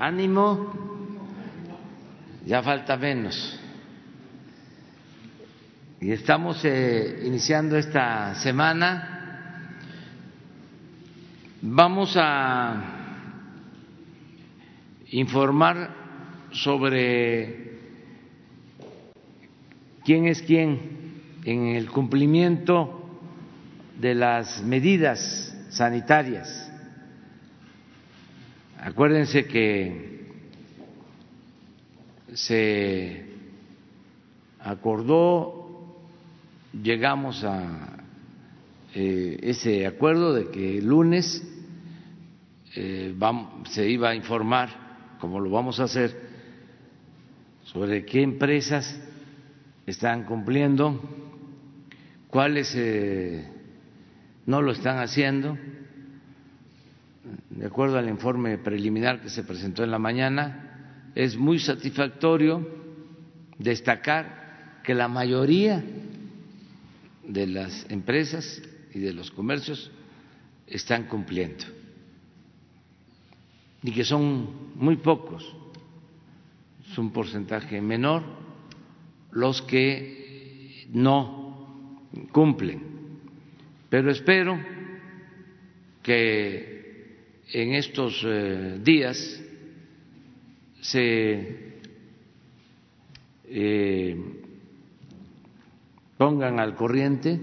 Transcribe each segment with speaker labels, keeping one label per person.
Speaker 1: Ánimo, ya falta menos. Y estamos eh, iniciando esta semana. Vamos a informar sobre quién es quién en el cumplimiento de las medidas sanitarias. Acuérdense que se acordó, llegamos a eh, ese acuerdo de que el lunes eh, se iba a informar, como lo vamos a hacer, sobre qué empresas están cumpliendo, cuáles eh, no lo están haciendo de acuerdo al informe preliminar que se presentó en la mañana, es muy satisfactorio destacar que la mayoría de las empresas y de los comercios están cumpliendo y que son muy pocos, es un porcentaje menor los que no cumplen. Pero espero que en estos eh, días se eh, pongan al corriente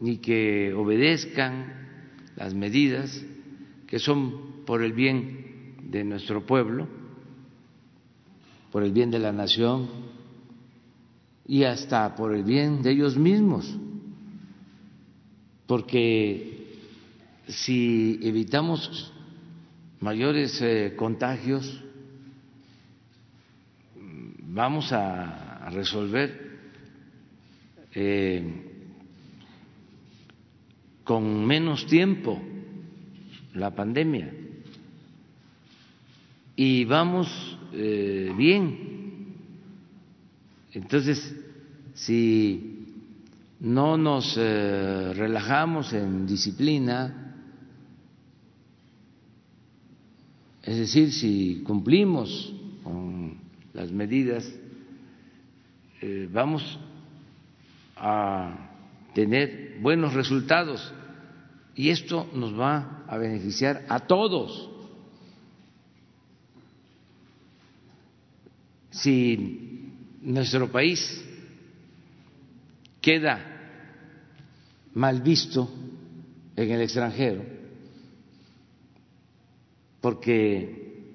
Speaker 1: y que obedezcan las medidas que son por el bien de nuestro pueblo, por el bien de la nación y hasta por el bien de ellos mismos, porque si evitamos mayores eh, contagios, vamos a resolver eh, con menos tiempo la pandemia y vamos eh, bien. Entonces, si no nos relajamos en disciplina, Es decir, si cumplimos con las medidas, eh, vamos a tener buenos resultados y esto nos va a beneficiar a todos. Si nuestro país queda mal visto en el extranjero, porque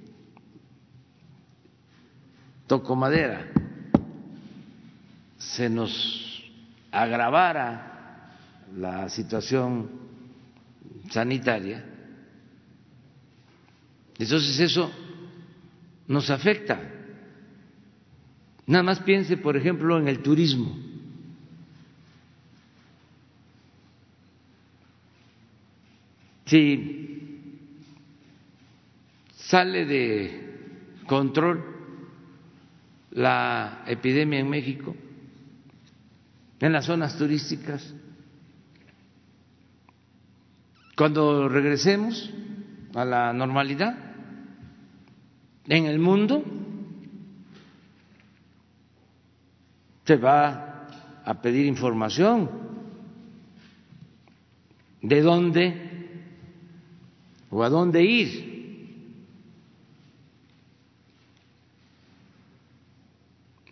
Speaker 1: toco madera, se nos agravara la situación sanitaria, entonces eso nos afecta. Nada más piense, por ejemplo, en el turismo. Si sale de control la epidemia en México, en las zonas turísticas. Cuando regresemos a la normalidad en el mundo, se va a pedir información de dónde o a dónde ir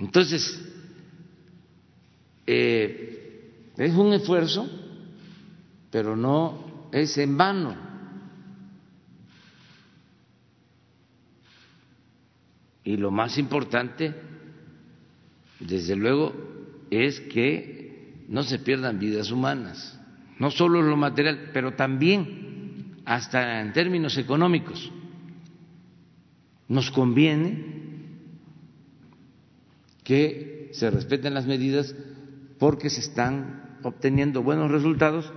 Speaker 1: Entonces, eh, es un esfuerzo, pero no es en vano. Y lo más importante, desde luego, es que no se pierdan vidas humanas, no solo lo material, pero también hasta en términos económicos. nos conviene que se respeten las medidas porque se están obteniendo buenos resultados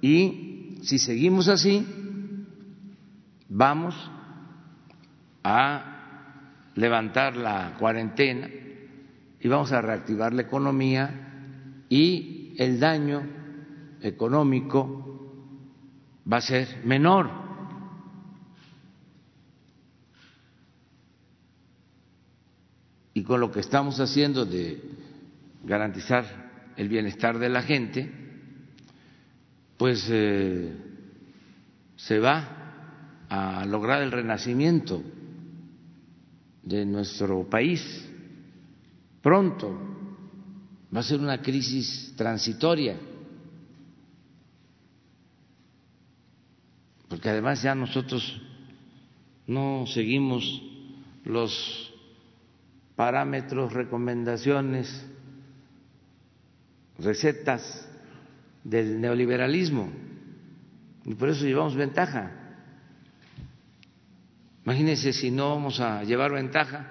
Speaker 1: y si seguimos así vamos a levantar la cuarentena y vamos a reactivar la economía y el daño económico va a ser menor. Y con lo que estamos haciendo de garantizar el bienestar de la gente, pues eh, se va a lograr el renacimiento de nuestro país pronto. Va a ser una crisis transitoria, porque además ya nosotros no seguimos los parámetros, recomendaciones, recetas del neoliberalismo y por eso llevamos ventaja. Imagínense si no vamos a llevar ventaja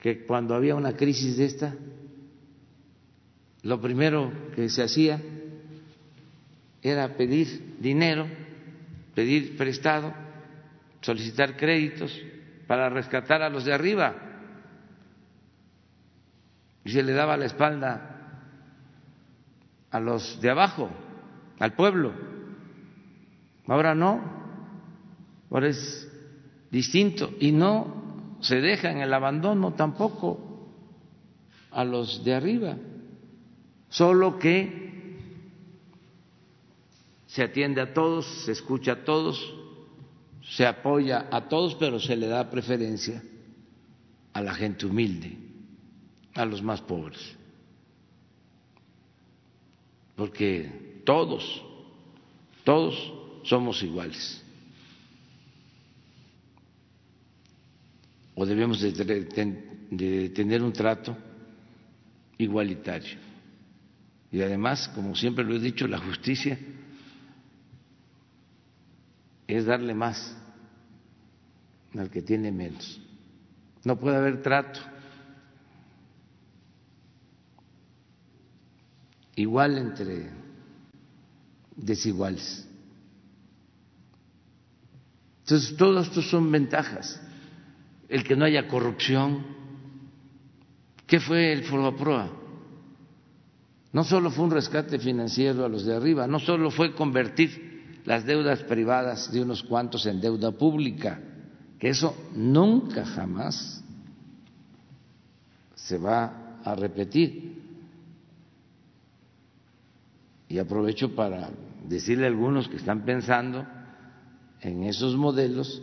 Speaker 1: que cuando había una crisis de esta, lo primero que se hacía era pedir dinero, pedir prestado, solicitar créditos para rescatar a los de arriba y se le daba la espalda a los de abajo, al pueblo. Ahora no, ahora es distinto y no se deja en el abandono tampoco a los de arriba, solo que se atiende a todos, se escucha a todos, se apoya a todos, pero se le da preferencia a la gente humilde a los más pobres. Porque todos, todos somos iguales. O debemos de, tener un trato igualitario. Y además, como siempre lo he dicho, la justicia es darle más al que tiene menos. No puede haber trato igual entre desiguales. Entonces, todo esto son ventajas. El que no haya corrupción. ¿Qué fue el Proa? No solo fue un rescate financiero a los de arriba, no solo fue convertir las deudas privadas de unos cuantos en deuda pública, que eso nunca jamás se va a repetir. Y aprovecho para decirle a algunos que están pensando en esos modelos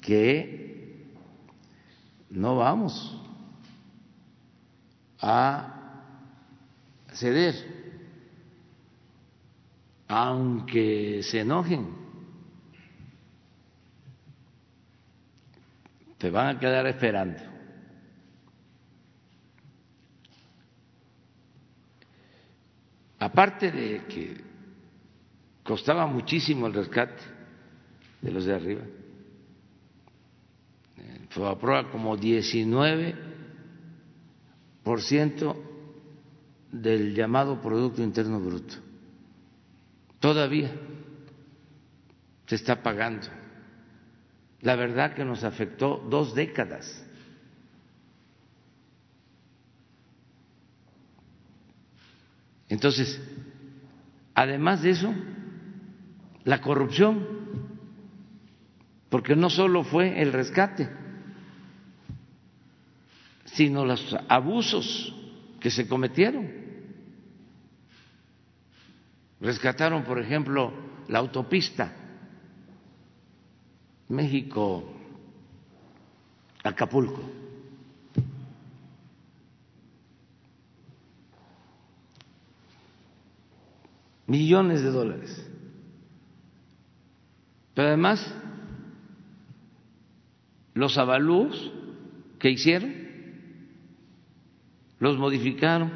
Speaker 1: que no vamos a ceder, aunque se enojen, te van a quedar esperando. Aparte de que costaba muchísimo el rescate de los de arriba, fue prueba como 19 por ciento del llamado Producto Interno Bruto. Todavía se está pagando. La verdad que nos afectó dos décadas. Entonces, además de eso, la corrupción, porque no solo fue el rescate, sino los abusos que se cometieron. Rescataron, por ejemplo, la autopista México-Acapulco millones de dólares. Pero además, los avalúos que hicieron, los modificaron,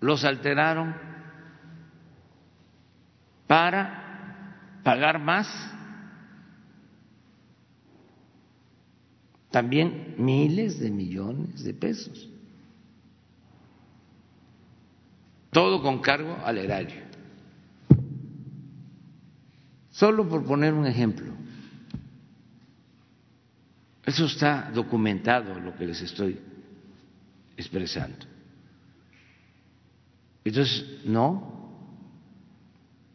Speaker 1: los alteraron para pagar más. También miles de millones de pesos. Todo con cargo al erario. Solo por poner un ejemplo. Eso está documentado lo que les estoy expresando. Entonces, no.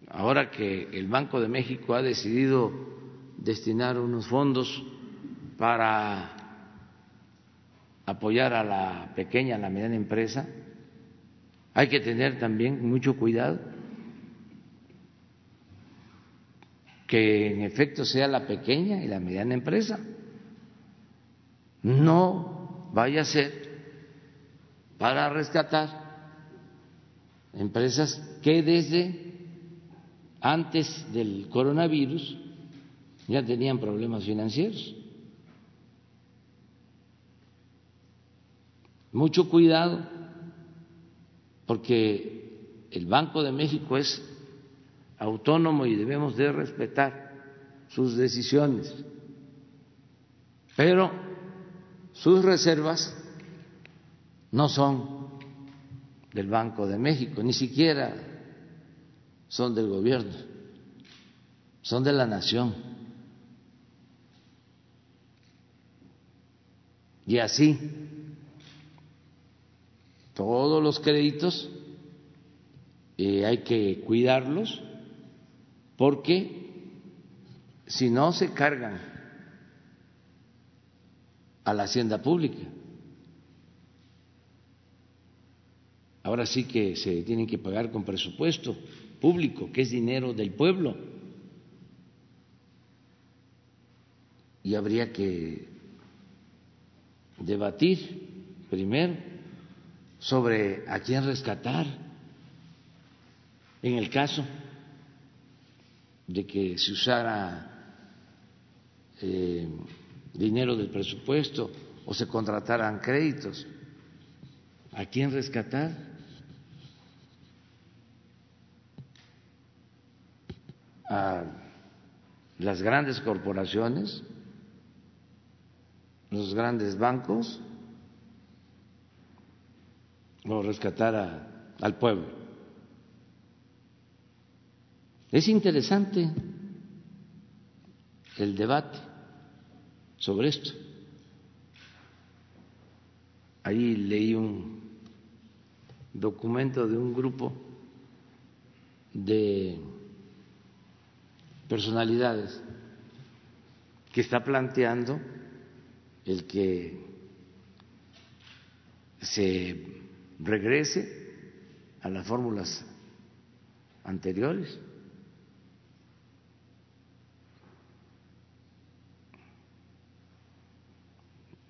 Speaker 1: Ahora que el Banco de México ha decidido destinar unos fondos para apoyar a la pequeña, a la mediana empresa, hay que tener también mucho cuidado que en efecto sea la pequeña y la mediana empresa. No vaya a ser para rescatar empresas que desde antes del coronavirus ya tenían problemas financieros. Mucho cuidado, porque el Banco de México es autónomo y debemos de respetar sus decisiones. Pero sus reservas no son del Banco de México, ni siquiera son del gobierno, son de la nación. Y así, todos los créditos eh, hay que cuidarlos porque si no se cargan a la hacienda pública. Ahora sí que se tienen que pagar con presupuesto público, que es dinero del pueblo. Y habría que debatir primero sobre a quién rescatar en el caso de que se usara eh, dinero del presupuesto o se contrataran créditos. ¿A quién rescatar? A las grandes corporaciones, los grandes bancos, o rescatar al pueblo. Es interesante el debate sobre esto. Ahí leí un documento de un grupo de personalidades que está planteando el que se regrese a las fórmulas anteriores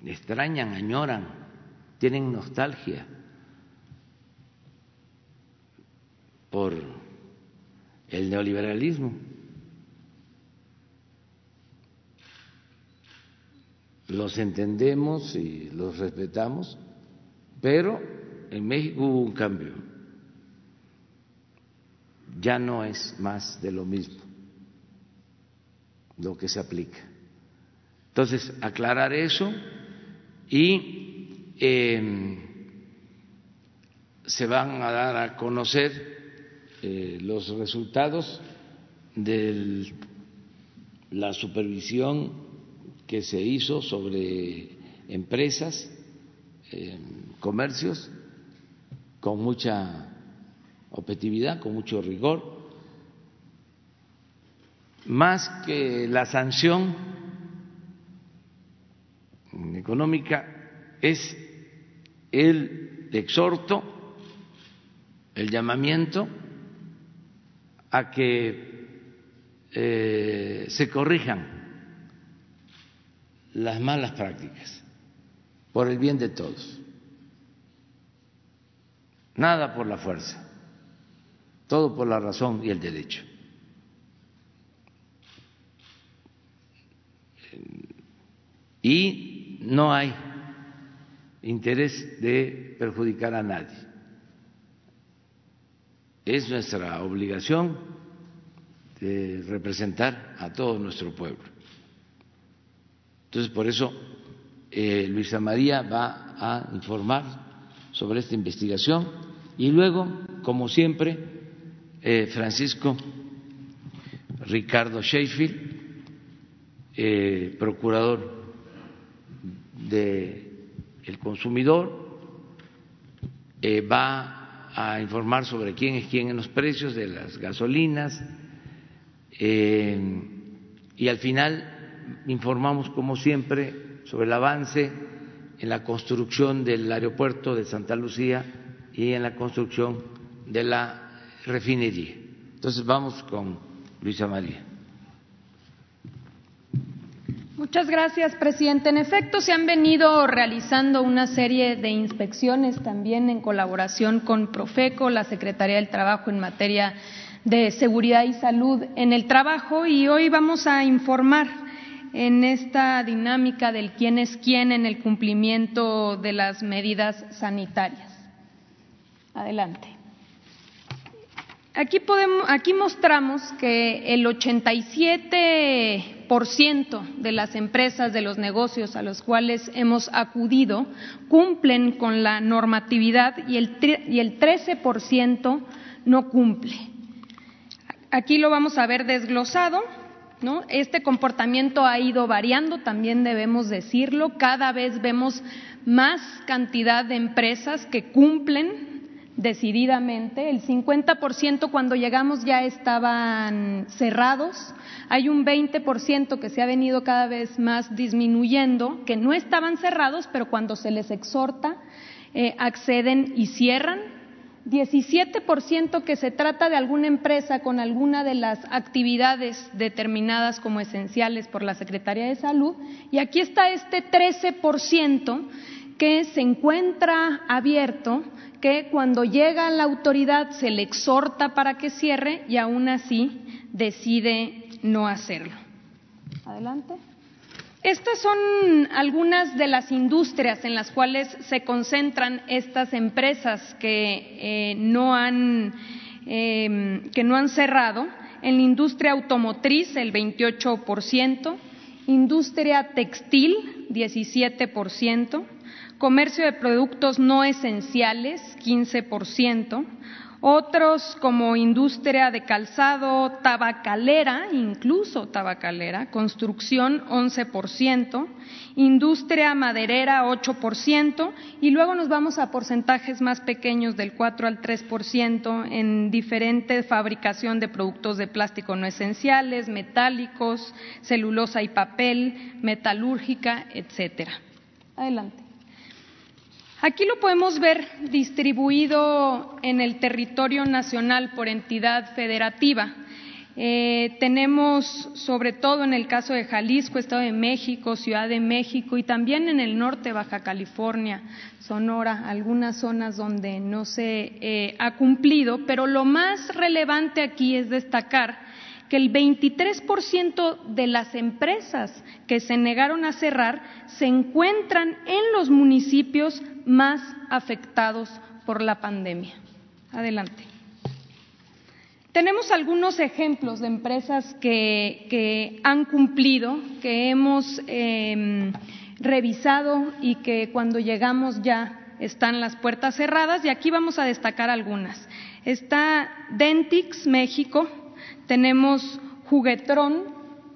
Speaker 1: extrañan, añoran, tienen nostalgia por el neoliberalismo. Los entendemos y los respetamos, pero en México hubo un cambio. Ya no es más de lo mismo lo que se aplica. Entonces, aclarar eso y em, se van a dar a conocer eh, los resultados de la supervisión que se hizo sobre empresas, em, comercios, con mucha objetividad, con mucho rigor, más que la sanción económica es el exhorto, el llamamiento a que eh, se corrijan las malas prácticas por el bien de todos. Nada por la fuerza, todo por la razón y el derecho. Y no hay interés de perjudicar a nadie. Es nuestra obligación de representar a todo nuestro pueblo. Entonces, por eso eh, Luisa María va a informar sobre esta investigación y luego, como siempre, eh, Francisco Ricardo Sheffield, eh, procurador del consumidor, va a informar sobre quién es quién en los precios de las gasolinas y al final informamos, como siempre, sobre el avance en la construcción del aeropuerto de Santa Lucía y en la construcción de la refinería. Entonces vamos con Luisa María.
Speaker 2: Muchas gracias, presidente. En efecto, se han venido realizando una serie de inspecciones también en colaboración con Profeco, la Secretaría del Trabajo en materia de seguridad y salud en el trabajo y hoy vamos a informar en esta dinámica del quién es quién en el cumplimiento de las medidas sanitarias. Adelante. Aquí, podemos, aquí mostramos que el 87% de las empresas, de los negocios a los cuales hemos acudido, cumplen con la normatividad y el, y el 13% no cumple. Aquí lo vamos a ver desglosado este comportamiento ha ido variando, también debemos decirlo. Cada vez vemos más cantidad de empresas que cumplen decididamente. El 50% cuando llegamos ya estaban cerrados. Hay un 20% que se ha venido cada vez más disminuyendo, que no estaban cerrados, pero cuando se les exhorta, eh, acceden y cierran 17% que se trata de alguna empresa con alguna de las actividades determinadas como esenciales por la Secretaría de Salud y aquí está este 13% que se encuentra abierto, que cuando llega la autoridad se le exhorta para que cierre y aún así decide no hacerlo. Adelante. Estas son algunas de las industrias en las cuales se concentran estas empresas que, eh, no, han, em, que no han cerrado. En la industria automotriz, el 28%, industria textil, 17%, comercio de productos no esenciales, 15%, otros como industria de calzado, tabacalera, incluso tabacalera, construcción 11%, industria maderera 8% y luego nos vamos a porcentajes más pequeños del 4 al 3% en diferente fabricación de productos de plástico no esenciales, metálicos, celulosa y papel, metalúrgica, etcétera. Adelante. Aquí lo podemos ver distribuido en el territorio nacional por entidad federativa. Eh, tenemos, sobre todo en el caso de Jalisco, Estado de México, Ciudad de México y también en el norte, Baja California, Sonora, algunas zonas donde no se eh, ha cumplido, pero lo más relevante aquí es destacar que el 23% de las empresas que se negaron a cerrar se encuentran en los municipios más afectados por la pandemia. Adelante. Tenemos algunos ejemplos de empresas que, han cumplido, que hemos em, revisado y que cuando llegamos ya están las puertas cerradas y aquí vamos a destacar algunas. Está Dentix México, tenemos Juguetron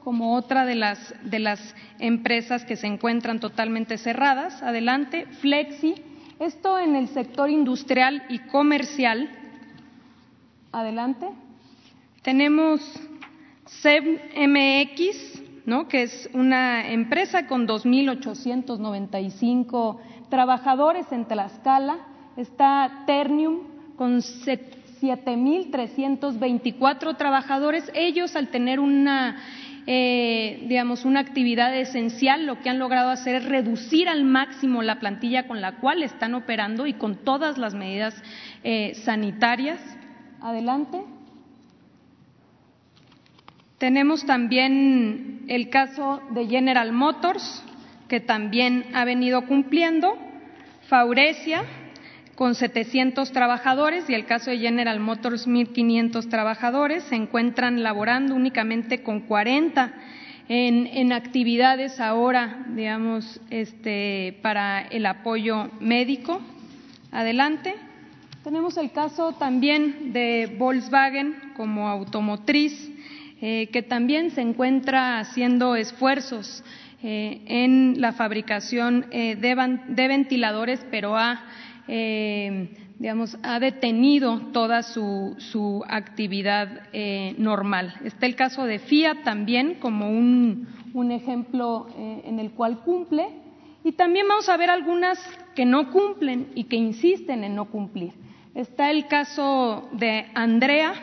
Speaker 2: como otra de las, de las empresas que se encuentran totalmente cerradas. Adelante, Flexi. Esto en el sector industrial y comercial. Adelante. Tenemos SEBMX, ¿no? que es una empresa con 2.895 trabajadores en Tlaxcala. Está Ternium con 7.324 trabajadores. Ellos, al tener una, eh, digamos, una actividad esencial, lo que han logrado hacer es reducir al máximo la plantilla con la cual están operando y con todas las medidas eh, sanitarias. Adelante. Tenemos también el caso de General Motors, que también ha venido cumpliendo. Faurecia, con 700 trabajadores y el caso de General Motors 1.500 trabajadores se encuentran laborando únicamente con 40 en, actividades ahora, digamos, este, para el apoyo médico. Adelante. Tenemos el caso también de Volkswagen como automotriz, eh, que también se encuentra haciendo esfuerzos eh, en la fabricación eh, de, ventiladores, pero ha, digamos, ha detenido toda su, su actividad normal. Está el caso de Fiat también como un, un ejemplo en el cual cumple. Y también vamos a ver algunas que no cumplen y que insisten en no cumplir. Está el caso de Andrea,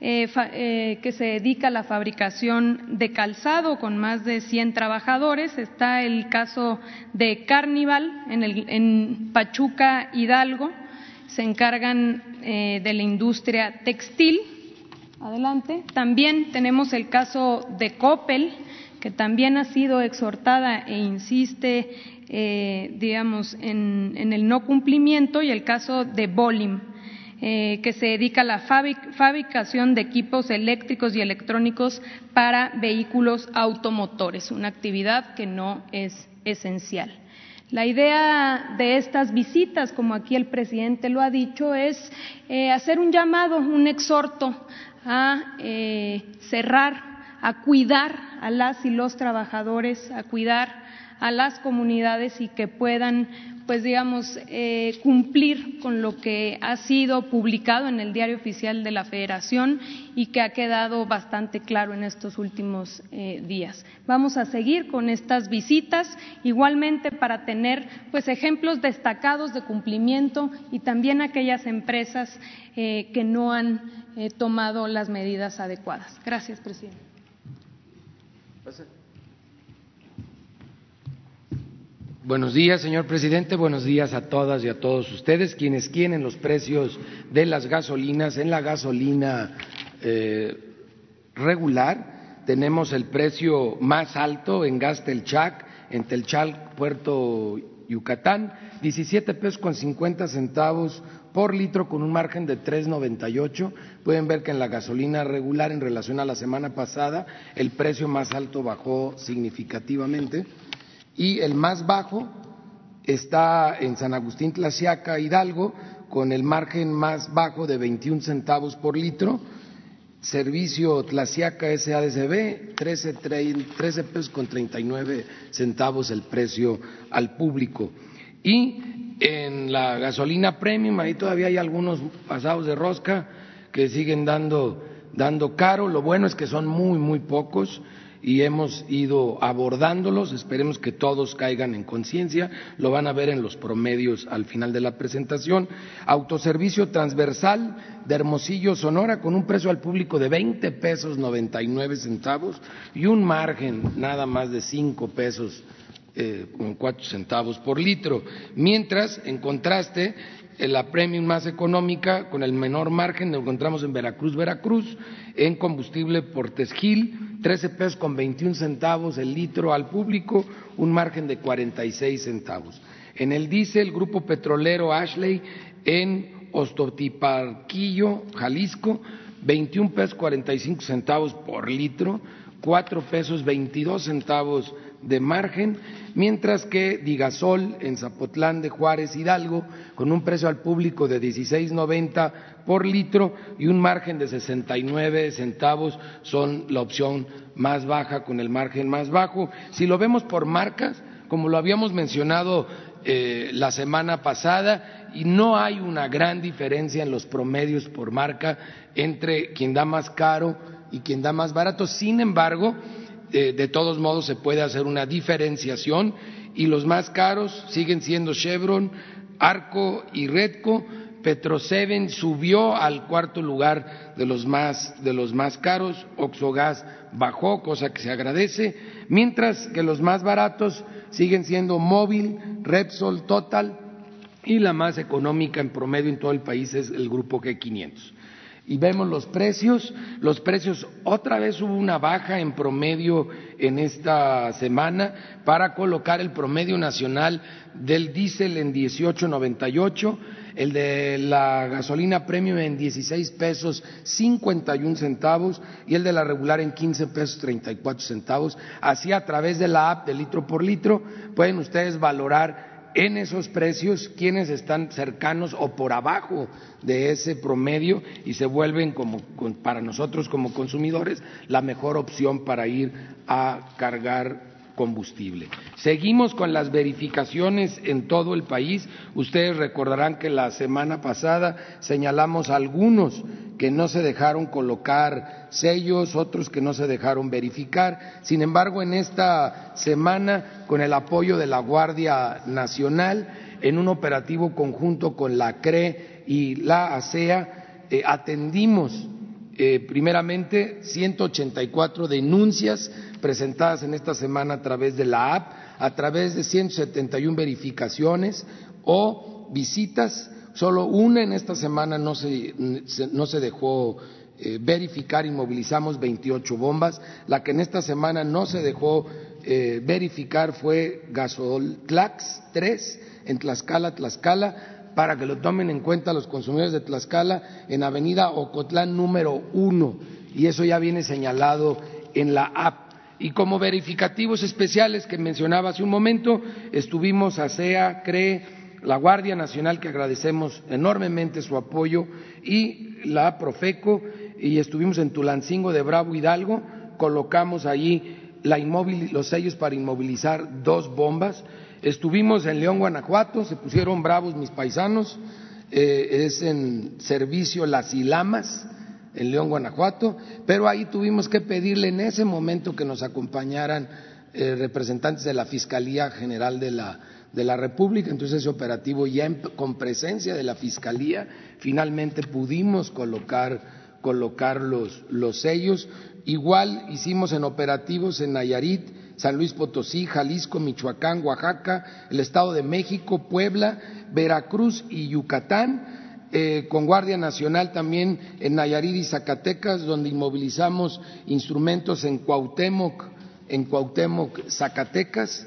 Speaker 2: eh, eh, que se dedica a la fabricación de calzado con más de 100 trabajadores. Está el caso de Carnival en, Pachuca, Hidalgo. Se encargan eh, de la industria textil. Adelante. También tenemos el caso de Coppel, que también ha sido exhortada e insiste eh, digamos, en, el no cumplimiento y el caso de Bolim, eh, que se dedica a la fabricación de equipos eléctricos y electrónicos para vehículos automotores, una actividad que no es esencial. La idea de estas visitas, como aquí el presidente lo ha dicho, es eh, hacer un llamado, un exhorto a cerrar, a cuidar a las y los trabajadores, a cuidar a las comunidades y que puedan, pues digamos, eh, cumplir con lo que ha sido publicado en el diario oficial de la Federación y que ha quedado bastante claro en estos últimos eh, días. Vamos a seguir con estas visitas, igualmente para tener, pues, ejemplos destacados de cumplimiento y también aquellas empresas eh, que no han tomado las medidas adecuadas. Gracias, presidente.
Speaker 3: Buenos días, señor presidente. Buenos días a todas y a todos ustedes, quienes quieren los precios de las gasolinas. En la gasolina eh, regular tenemos el precio más alto en gas Telchac, en Telchac, Puerto Yucatán, 17 pesos con 50 centavos por litro con un margen de 3.98. Pueden ver que en la gasolina regular en relación a la semana pasada el precio más alto bajó significativamente y el más bajo está en San Agustín Tlaxiaca, Hidalgo, con el margen más bajo de 21 centavos por litro. Servicio Tlaxiaca SADCB, 13, 13 pesos con 39 centavos el precio al público. Y en la gasolina premium, ahí todavía hay algunos pasados de rosca que siguen dando, dando caro. Lo bueno es que son muy, muy pocos y hemos ido abordándolos. Esperemos que todos caigan en conciencia. Lo van a ver en los promedios al final de la presentación. Autoservicio transversal de Hermosillo, Sonora, con un precio al público de 20 pesos 99 centavos y un margen nada más de 5 pesos eh, con cuatro centavos por litro. Mientras, en contraste, la premium más económica, con el menor margen, lo encontramos en Veracruz, Veracruz, en combustible por Tesgil, 13 pesos con 21 centavos el litro al público, un margen de 46 centavos. En el diésel, Grupo Petrolero Ashley, en Ostotiparquillo, Jalisco, 21 pesos 45 centavos por litro, 4 pesos 22 centavos de margen, mientras que Digasol en Zapotlán de Juárez Hidalgo, con un precio al público de 16.90 por litro y un margen de 69 centavos, son la opción más baja con el margen más bajo. Si lo vemos por marcas, como lo habíamos mencionado eh, la semana pasada, y no hay una gran diferencia en los promedios por marca entre quien da más caro y quien da más barato. Sin embargo, de todos modos se puede hacer una diferenciación y los más caros siguen siendo Chevron, Arco y Redco. Petroseven subió al cuarto lugar de los más, de los más caros, Oxogas bajó, cosa que se agradece, mientras que los más baratos siguen siendo Móvil, Repsol, Total y la más económica en promedio en todo el país es el grupo G500. Y vemos los precios. Los precios, otra vez hubo una baja en promedio en esta semana para colocar el promedio nacional del diésel en 18.98, el de la gasolina premium en 16 pesos 51 centavos y el de la regular en 15 pesos 34 centavos. Así a través de la app de litro por litro pueden ustedes valorar en esos precios quienes están cercanos o por abajo de ese promedio y se vuelven como para nosotros como consumidores la mejor opción para ir a cargar combustible. Seguimos con las verificaciones en todo el país. Ustedes recordarán que la semana pasada señalamos algunos que no se dejaron colocar sellos, otros que no se dejaron verificar. Sin embargo, en esta semana, con el apoyo de la Guardia Nacional, en un operativo conjunto con la CRE y la ASEA, eh, atendimos eh, primeramente 184 denuncias presentadas en esta semana a través de la app, a través de 171 verificaciones o visitas. Solo una en esta semana no se, no se dejó eh, verificar y movilizamos 28 bombas. La que en esta semana no se dejó eh, verificar fue Tlax 3 en Tlaxcala, Tlaxcala, para que lo tomen en cuenta los consumidores de Tlaxcala en Avenida Ocotlán número uno. Y eso ya viene señalado en la app y como verificativos especiales que mencionaba hace un momento, estuvimos ASEA, CRE, la Guardia Nacional, que agradecemos enormemente su apoyo, y la Profeco, y estuvimos en Tulancingo de Bravo Hidalgo, colocamos allí los sellos para inmovilizar dos bombas. Estuvimos en León, Guanajuato, se pusieron bravos mis paisanos, eh, es en servicio Las Ilamas, en León, Guanajuato, pero ahí tuvimos que pedirle en ese momento que nos acompañaran eh, representantes de la Fiscalía General de la, de la República, entonces ese operativo ya con presencia de la Fiscalía, finalmente pudimos colocar, colocar los, los sellos. Igual hicimos en operativos en Nayarit, San Luis Potosí, Jalisco, Michoacán, Oaxaca, el Estado de México, Puebla, Veracruz y Yucatán eh, con Guardia Nacional también en Nayarit y Zacatecas, donde inmovilizamos instrumentos en Cuauhtémoc, en Cuauhtémoc, Zacatecas,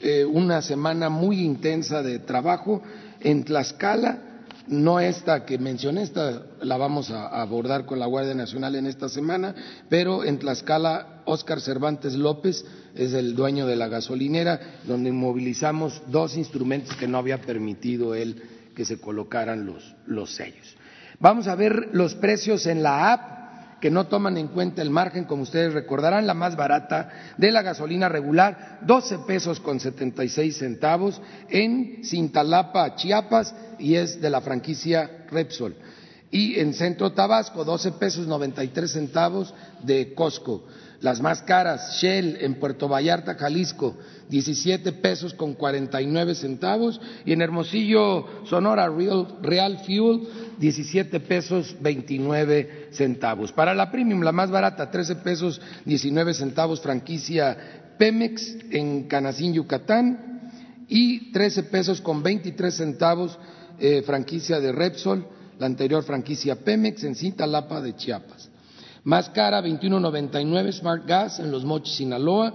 Speaker 3: eh, una semana muy intensa de trabajo. En Tlaxcala, no esta que mencioné, esta la vamos a abordar con la Guardia Nacional en esta semana, pero en Tlaxcala, Óscar Cervantes López es el dueño de la gasolinera, donde inmovilizamos dos instrumentos que no había permitido él que se colocaran los, los sellos. Vamos a ver los precios en la app que no toman en cuenta el margen, como ustedes recordarán, la más barata de la gasolina regular, 12 pesos con 76 centavos en Cintalapa, Chiapas, y es de la franquicia Repsol. Y en Centro Tabasco, 12 pesos 93 centavos de Costco. Las más caras, Shell en Puerto Vallarta, Jalisco, 17 pesos con 49 centavos. Y en Hermosillo, Sonora, Real, Fuel, 17 pesos 29 centavos. Para la Premium, la más barata, 13 pesos 19 centavos, franquicia Pemex en Canacín, Yucatán. Y 13 pesos con 23 centavos, eh, franquicia de Repsol, la anterior franquicia Pemex en Cintalapa de Chiapas. Más cara, 21.99 Smart Gas en Los Mochis, Sinaloa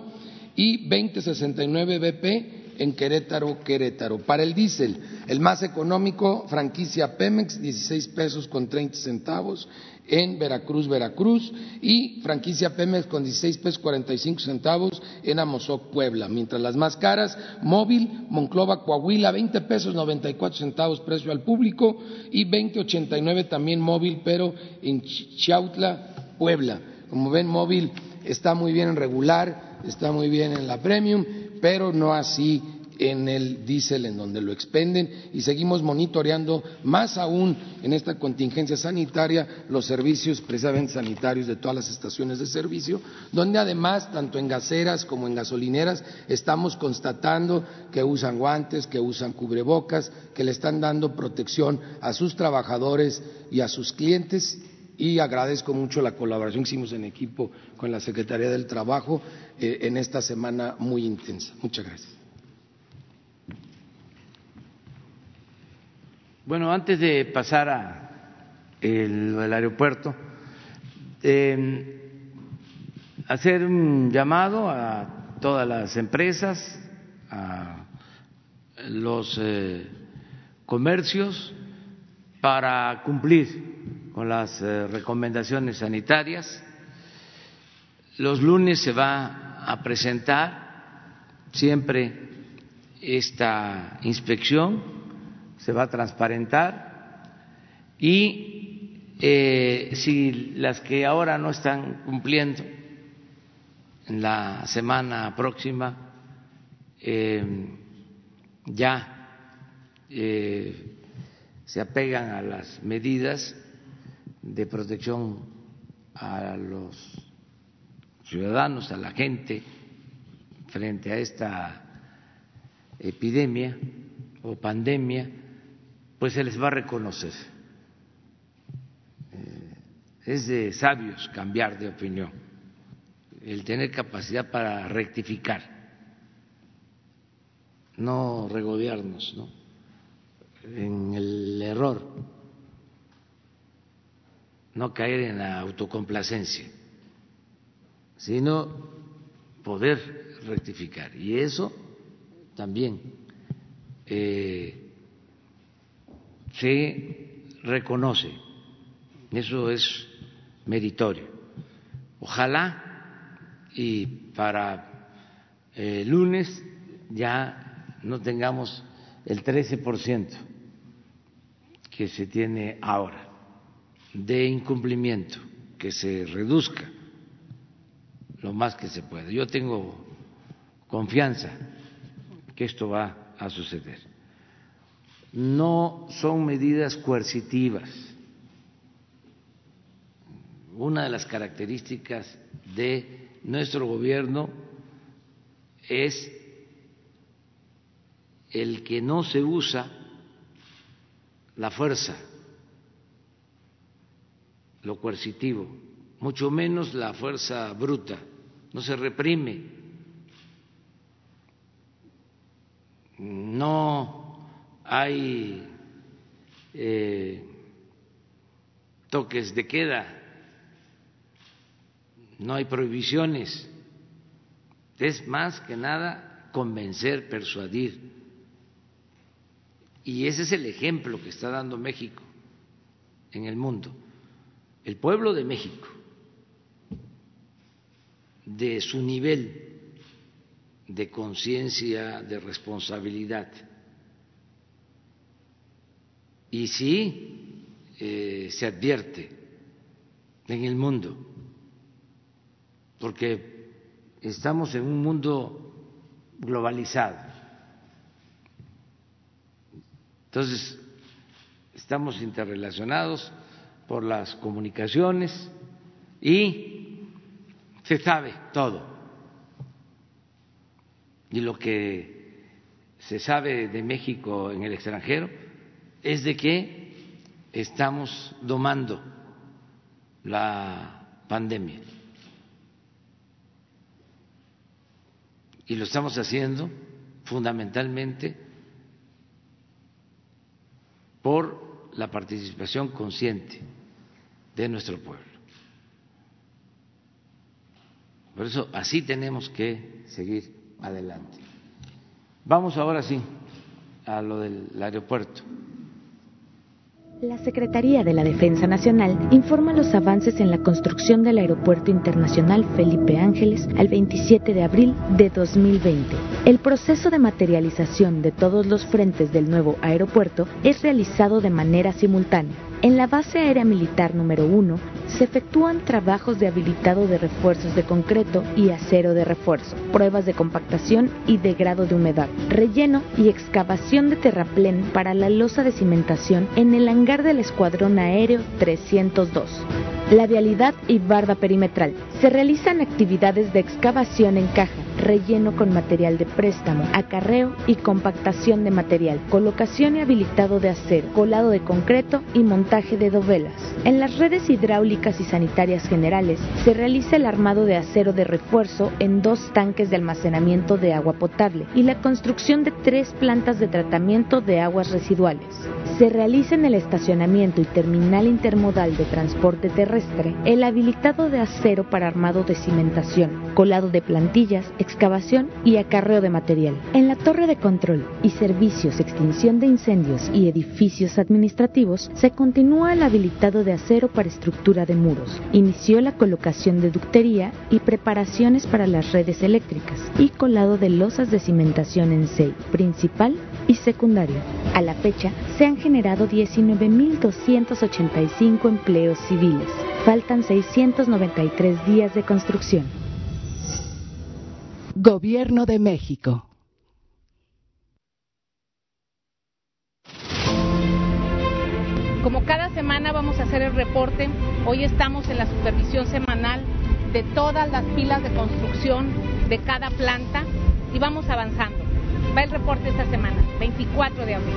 Speaker 3: y 20.69 BP en Querétaro, Querétaro. Para el diésel, el más económico, franquicia Pemex, 16 pesos con 30 centavos en Veracruz, Veracruz, y franquicia Pemex con 16 pesos 45 centavos en Amozoc, Puebla. Mientras las más caras, Móvil, Monclova, Coahuila, 20 pesos 94 centavos precio al público y 20.89 también Móvil, pero en Chautla, Puebla. Como ven, móvil está muy bien en regular, está muy bien en la premium, pero no así en el diésel en donde lo expenden y seguimos monitoreando más aún en esta contingencia sanitaria los servicios precisamente sanitarios de todas las estaciones de servicio, donde además tanto en gaseras como en gasolineras estamos constatando que usan guantes, que usan cubrebocas, que le están dando protección a sus trabajadores y a sus clientes y agradezco mucho la colaboración que hicimos en equipo con la Secretaría del Trabajo eh, en esta semana muy intensa. Muchas gracias.
Speaker 1: Bueno, antes de pasar a el, aeropuerto. hacer un llamado a todas las empresas, a los eh, comercios para cumplir con las eh, recomendaciones sanitarias. Los lunes se va a presentar siempre esta inspección, se va a transparentar y eh, si las que ahora no están cumpliendo en la semana próxima ya eh, se apegan a las medidas de protección a los ciudadanos, a la gente frente a esta epidemia o pandemia, pues se les va a reconocer. Eh, es de sabios cambiar de opinión, el tener capacidad para rectificar no regodearnos ¿no? en el error, no caer en la autocomplacencia, sino poder rectificar. Y eso también eh, se reconoce, eso es meritorio. Ojalá y para el lunes ya no tengamos el 13% que se tiene ahora de incumplimiento, que se reduzca lo más que se pueda. Yo tengo confianza que esto va a suceder. No son medidas coercitivas. Una de las características de nuestro gobierno es el que no se usa la fuerza, lo coercitivo, mucho menos la fuerza bruta, no se reprime, no hay eh, toques de queda, no hay prohibiciones, es más que nada convencer, persuadir. Y ese es el ejemplo que está dando México en el mundo. El pueblo de México, de su nivel de conciencia, de responsabilidad. Y sí eh, se advierte en el mundo, porque estamos en un mundo globalizado Entonces, estamos interrelacionados por las comunicaciones y se sabe todo. Y lo que se sabe de México en el extranjero es de que estamos domando la pandemia. Y lo estamos haciendo fundamentalmente por la participación consciente de nuestro pueblo. Por eso así tenemos que seguir adelante. Vamos ahora sí a lo del aeropuerto.
Speaker 4: La Secretaría de la Defensa Nacional informa los avances en la construcción del Aeropuerto Internacional Felipe Ángeles al 27 de abril de 2020. El proceso de materialización de todos los frentes del nuevo aeropuerto es realizado de manera simultánea en la base aérea militar número 1 se efectúan trabajos de habilitado de refuerzos de concreto y acero de refuerzo, pruebas de compactación y de grado de humedad, relleno y excavación de terraplén para la losa de cimentación en el hangar del Escuadrón Aéreo 302. La vialidad y barda perimetral. Se realizan actividades de excavación en caja, relleno con material de préstamo, acarreo y compactación de material, colocación y habilitado de acero, colado de concreto y montaje de dovelas. En las redes hidráulicas y sanitarias generales se realiza el armado de acero de refuerzo en dos tanques de almacenamiento de agua potable y la construcción de tres plantas de tratamiento de aguas residuales. Se realiza en el estacionamiento y terminal intermodal de transporte terrestre el habilitado de acero para armado de cimentación, colado de plantillas, excavación y acarreo de material. En la torre de control y servicios, extinción de incendios y edificios administrativos se continúa el habilitado de acero para estructura de muros. Inició la colocación de ductería y preparaciones para las redes eléctricas y colado de losas de cimentación en SEI, principal y secundario. A la fecha se han generado 19.285 empleos civiles. Faltan 693 días de construcción.
Speaker 5: Gobierno de México.
Speaker 6: Como cada semana vamos a hacer el reporte, hoy estamos en la supervisión semanal de todas las pilas de construcción de cada planta y vamos avanzando. Va el reporte esta semana, 24 de abril.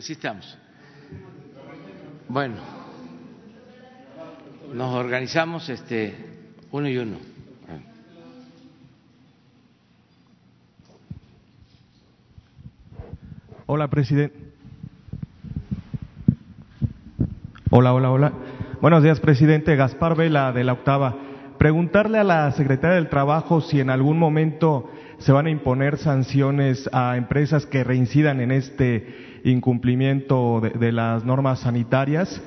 Speaker 1: Así estamos. Bueno, nos organizamos este uno y uno.
Speaker 7: Hola, presidente. Hola, hola, hola. Buenos días, presidente. Gaspar Vela, de la Octava. Preguntarle a la Secretaria del Trabajo si en algún momento se van a imponer sanciones a empresas que reincidan en este incumplimiento de, las normas sanitarias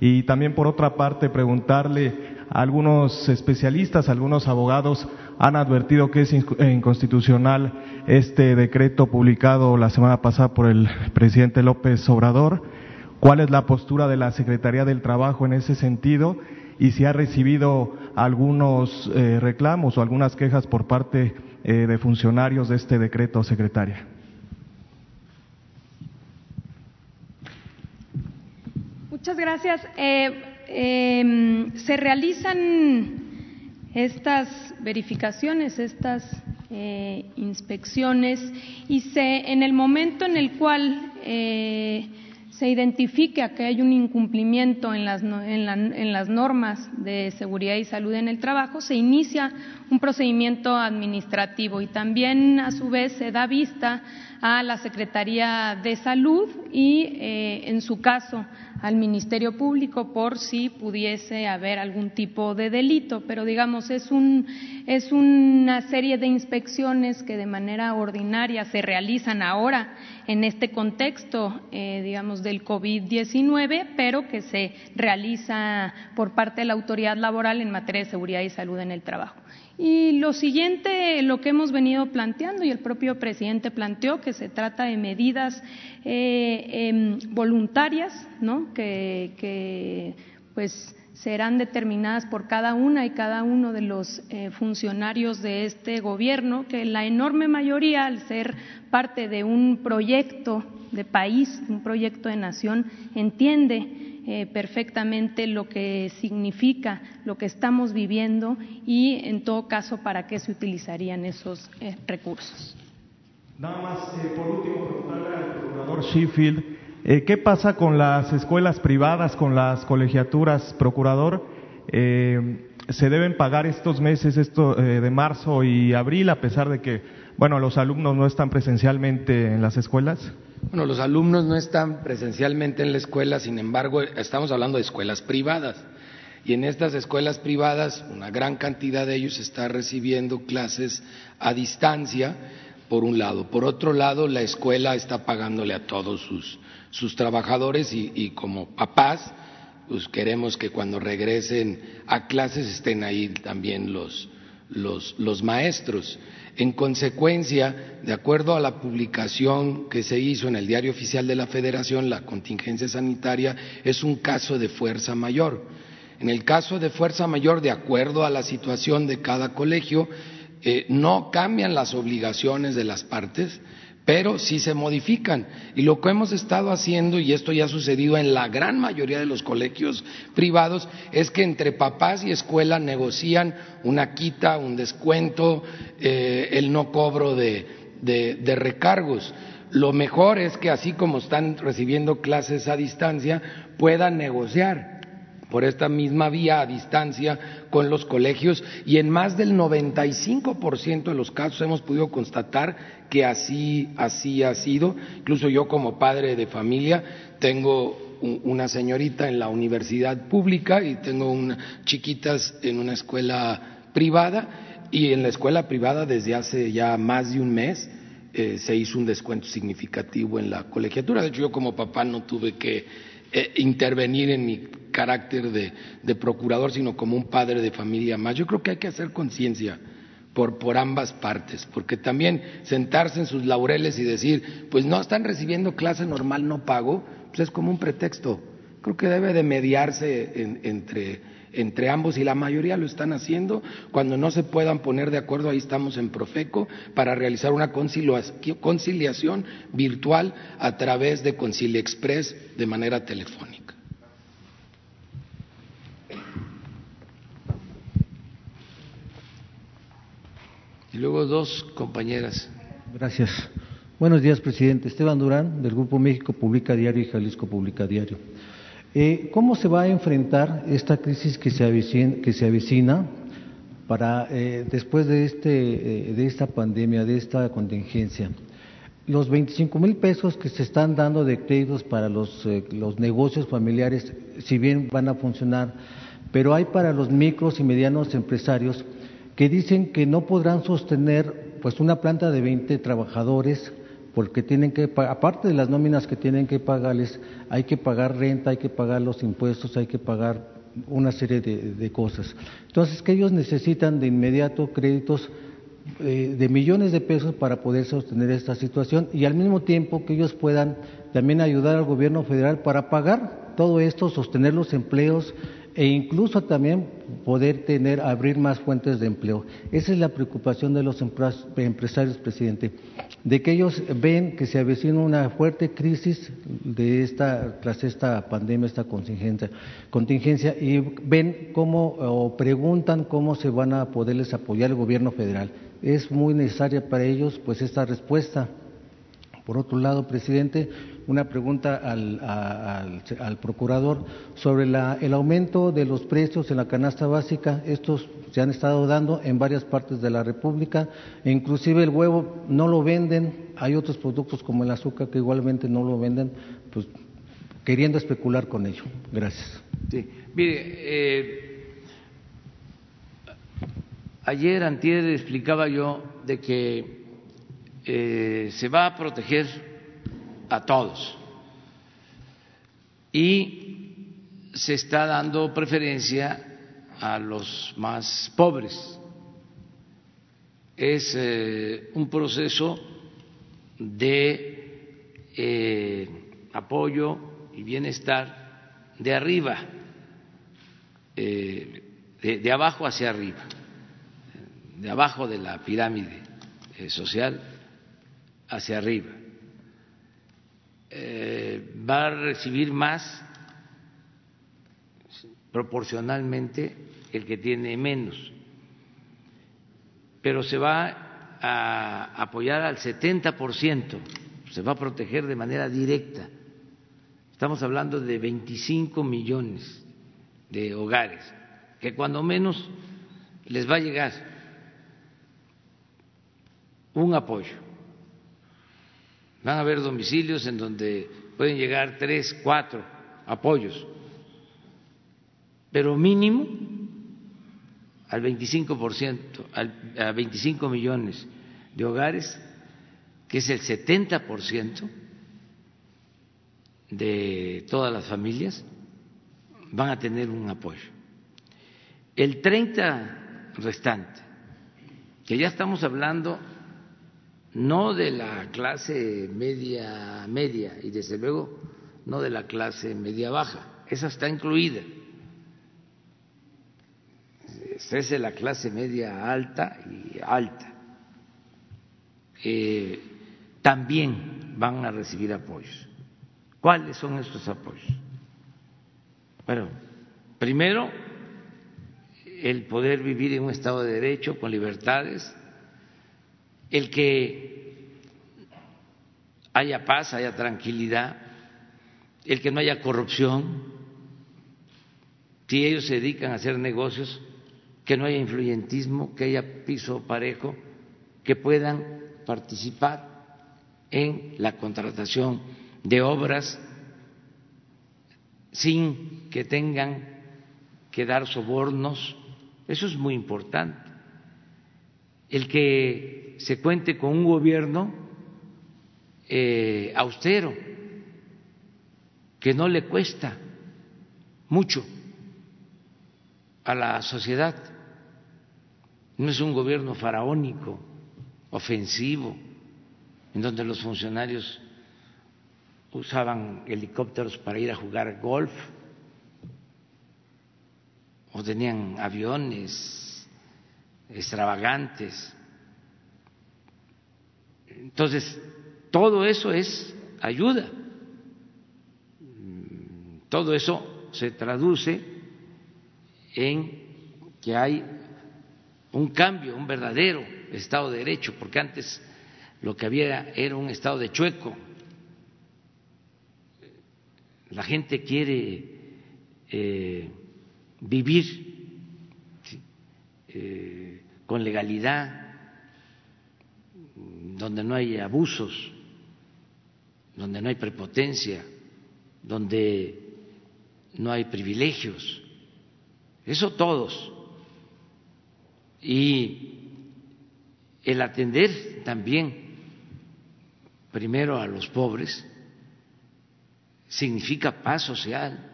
Speaker 7: y también por otra parte preguntarle a algunos especialistas, algunos abogados han advertido que es inconstitucional este decreto publicado la semana pasada por el presidente López Obrador. ¿Cuál es la postura de la Secretaría del Trabajo en ese sentido? Y si ha recibido algunos eh, reclamos o algunas quejas por parte eh, de funcionarios de este decreto, secretaria.
Speaker 2: Muchas gracias. Eh, em, se realizan estas verificaciones, estas eh, inspecciones y se, en el momento en el cual eh, se identifica que hay un incumplimiento en las, normas de seguridad y salud en el trabajo, se inicia un procedimiento administrativo y también a su vez se da vista a la Secretaría de Salud y, en su caso, al Ministerio Público por si pudiese haber algún tipo de delito, pero digamos es un es una serie de inspecciones que de manera ordinaria se realizan ahora en este contexto, eh, digamos, del COVID-19, pero que se realiza por parte de la autoridad laboral en materia de seguridad y salud en el trabajo. Y lo siguiente, lo que hemos venido planteando y el propio presidente planteó, que se trata de medidas eh, em, voluntarias, ¿no? Que, pues serán determinadas por cada una y cada uno de los eh, funcionarios de este gobierno, que la enorme mayoría, al ser parte de un proyecto de país, un proyecto de nación, entiende eh, perfectamente lo que significa lo que estamos viviendo y, en todo caso, para qué se utilizarían esos eh, recursos.
Speaker 7: Nada más, eh, por último, preguntarle al procurador Sheffield, ¿qué pasa con las escuelas privadas, con las colegiaturas, procurador? ¿Se deben pagar estos meses esto, de marzo y abril, a pesar de que, bueno, los alumnos no están presencialmente en las escuelas?
Speaker 3: Bueno, los alumnos no están presencialmente en la escuela, sin embargo, estamos hablando de escuelas privadas. Y en estas escuelas privadas, una gran cantidad de ellos está recibiendo clases a distancia, por un lado. Por otro lado, la escuela está pagándole a todos sus, trabajadores y, como papás, pues queremos que cuando regresen a clases estén ahí también los, los maestros. En consecuencia, de acuerdo a la publicación que se hizo en el Diario Oficial de la Federación, la contingencia sanitaria es un caso de fuerza mayor. En el caso de fuerza mayor, de acuerdo a la situación de cada colegio, eh, no cambian las obligaciones de las partes, pero sí se modifican. Y lo que hemos estado haciendo, y esto ya ha sucedido en la gran mayoría de los colegios privados, es que entre papás y escuela negocian una quita, un descuento, eh, el no cobro de, de recargos. Lo mejor es que así como están recibiendo clases a distancia, puedan negociar por esta misma vía a distancia con los colegios y en más del 95% de los casos hemos podido constatar que así, así ha sido. Incluso yo como padre de familia tengo una señorita en la universidad pública y tengo unas chiquitas en una escuela privada y en la escuela privada desde hace ya más de un mes eh, se hizo un descuento significativo en la colegiatura. De hecho, yo como papá no tuve que eh, intervenir en mi carácter de, procurador, sino como un padre de familia más. Yo creo que hay que hacer conciencia por, por ambas partes, porque también sentarse en sus laureles y decir, pues no están recibiendo clase normal, no pago, pues es como un pretexto. Creo que debe de mediarse entre, entre ambos y la mayoría lo están haciendo. Cuando no se puedan poner de acuerdo, ahí estamos en Profeco para realizar una conciliación virtual a través de Concilia Express de manera telefónica.
Speaker 1: luego dos compañeras.
Speaker 8: Gracias. Buenos días, presidente. Esteban Durán, del Grupo México Publica Diario y Jalisco Publica Diario. Eh, ¿Cómo se va a enfrentar esta crisis que se avecina, que se avecina para eh, después de, este, eh, de esta pandemia, de esta contingencia? Los 25 mil pesos que se están dando de créditos para los, los negocios familiares, si bien van a funcionar, pero hay para los micros y medianos empresarios que dicen que no podrán sostener pues una planta de 20 trabajadores porque tienen que aparte de las nóminas que tienen que pagarles, hay que pagar renta, hay que pagar los impuestos, hay que pagar una serie de, cosas. Entonces, que ellos necesitan de inmediato créditos eh, de millones de pesos para poder sostener esta situación y al mismo tiempo que ellos puedan también ayudar al gobierno federal para pagar todo esto, sostener los empleos, e incluso también poder tener, abrir más fuentes de empleo. Esa es la preocupación de los empresarios, presidente, de que ellos ven que se avecina una fuerte crisis de esta, tras esta pandemia, esta contingencia, contingencia y ven cómo, o preguntan cómo se van a poderles apoyar el gobierno federal. Es muy necesaria para ellos, pues, esta respuesta. Por otro lado, presidente, una pregunta al, procurador sobre el aumento de los precios en la canasta básica. Estos se han estado dando en varias partes de la República, inclusive el huevo no lo venden, hay otros productos como el azúcar que igualmente no lo venden, pues queriendo especular con ello. Gracias.
Speaker 1: Sí, mire, eh, ayer, antier, explicaba yo de que eh, se va a proteger a todos y se está dando preferencia a los más pobres. Es eh, un proceso de eh, apoyo y bienestar de arriba, eh, de, abajo hacia arriba, de abajo de la pirámide social hacia arriba. Va a recibir más proporcionalmente el que tiene menos, pero se va a apoyar al 70%, se va a proteger de manera directa. Estamos hablando de 25 millones de hogares, que cuando menos les va a llegar un apoyo. Van a haber domicilios en donde pueden llegar tres, cuatro apoyos pero mínimo al 25%, al, a 25 millones de hogares, que es el 70% de todas las familias, van a tener un apoyo. El 30 restante, que ya estamos hablando no de la clase media media y desde luego no de la clase media baja, esa está incluida es de la clase media alta y alta, eh, también van a recibir apoyos. ¿Cuáles son estos apoyos? Bueno, primero, el poder vivir en un Estado de Derecho con libertades, el que haya paz, haya tranquilidad, el que no haya corrupción. Si ellos se dedican a hacer negocios, que no haya influyentismo, que haya piso parejo, que puedan participar en la contratación de obras sin que tengan que dar sobornos. Eso es muy importante. El que se cuente con un gobierno eh, austero, que no le cuesta mucho a la sociedad no es un gobierno faraónico, ofensivo, en donde los funcionarios usaban helicópteros para ir a jugar golf o tenían aviones extravagantes. Entonces, todo eso es ayuda. Todo eso se traduce en que hay un cambio, un verdadero Estado de Derecho, porque antes lo que había era un Estado de chueco. La gente quiere eh, vivir eh, con legalidad, donde no hay abusos, donde no hay prepotencia, donde no hay privilegios. Eso todos y el atender también primero a los pobres significa paz social,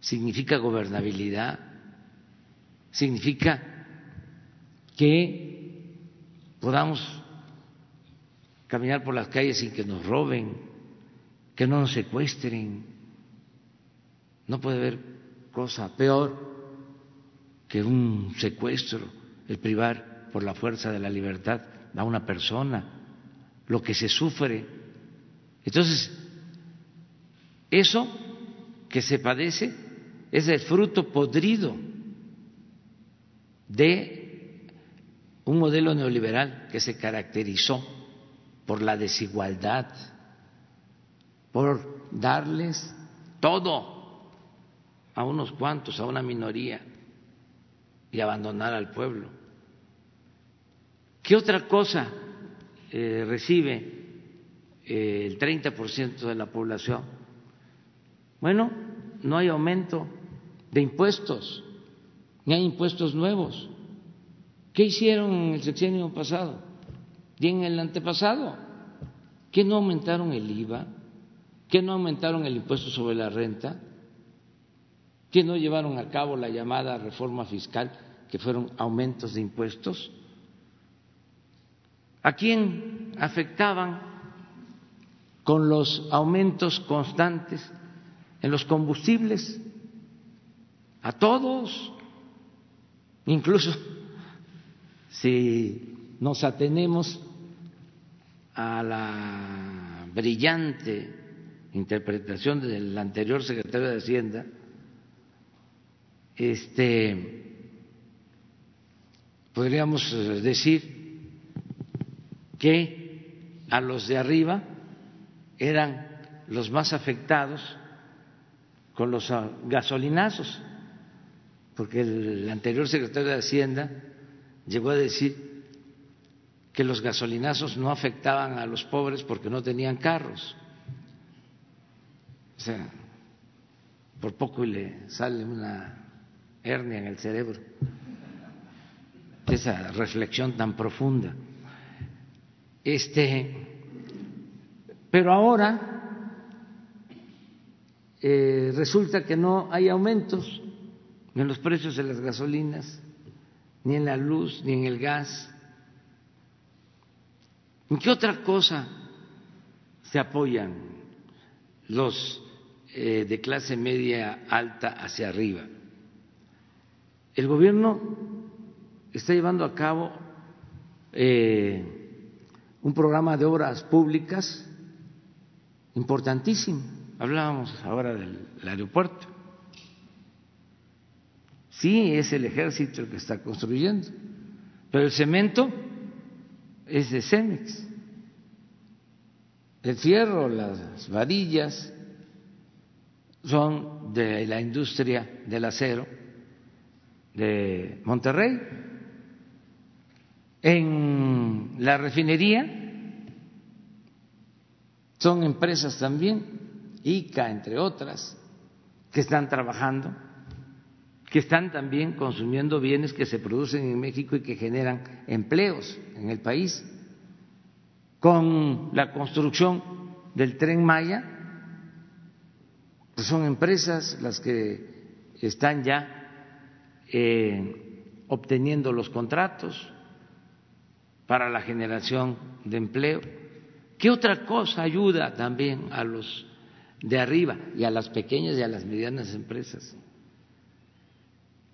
Speaker 1: significa gobernabilidad, significa que podamos caminar por las calles sin que nos roben, que no nos secuestren. No puede haber cosa peor que un secuestro, el privar por la fuerza de la libertad a una persona, lo que se sufre. Entonces, eso que se padece es el fruto podrido de un modelo neoliberal que se caracterizó por la desigualdad, por darles todo a unos cuantos, a una minoría, y abandonar al pueblo. ¿Qué otra cosa eh, recibe eh, el 30% de la población? Bueno, no hay aumento de impuestos, ni hay impuestos nuevos. ¿Qué hicieron en el sexenio pasado y en el antepasado? ¿Qué no aumentaron el IVA? ¿Qué no aumentaron el impuesto sobre la renta? ¿Qué no llevaron a cabo la llamada reforma fiscal, que fueron aumentos de impuestos? ¿A quién afectaban con los aumentos constantes en los combustibles? A todos, incluso si nos atenemos a la brillante interpretación del anterior secretario de Hacienda, este, podríamos eh, decir que a los de arriba eran los más afectados con los ah, gasolinazos, porque el anterior secretario de Hacienda llegó a decir que los gasolinazos no afectaban a los pobres porque no tenían carros. O sea, por poco le sale una hernia en el cerebro. Esa reflexión tan profunda. Este, pero ahora eh, resulta que no hay aumentos en los precios de las gasolinas, ni en la luz, ni en el gas. ¿En qué otra cosa se apoyan los eh, de clase media alta hacia arriba? El gobierno está llevando a cabo eh, un programa de obras públicas importantísimo. Hablábamos ahora del aeropuerto. Sí, es el ejército el que está construyendo, pero el cemento es de Cemex. El fierro, las varillas son de la industria del acero de Monterrey. En la refinería son empresas también, ICA entre otras, que están trabajando, que están también consumiendo bienes que se producen en México y que generan empleos en el país. Con la construcción del tren Maya, pues son empresas las que están ya eh, obteniendo los contratos para la generación de empleo. ¿Qué otra cosa ayuda también a los de arriba y a las pequeñas y a las medianas empresas?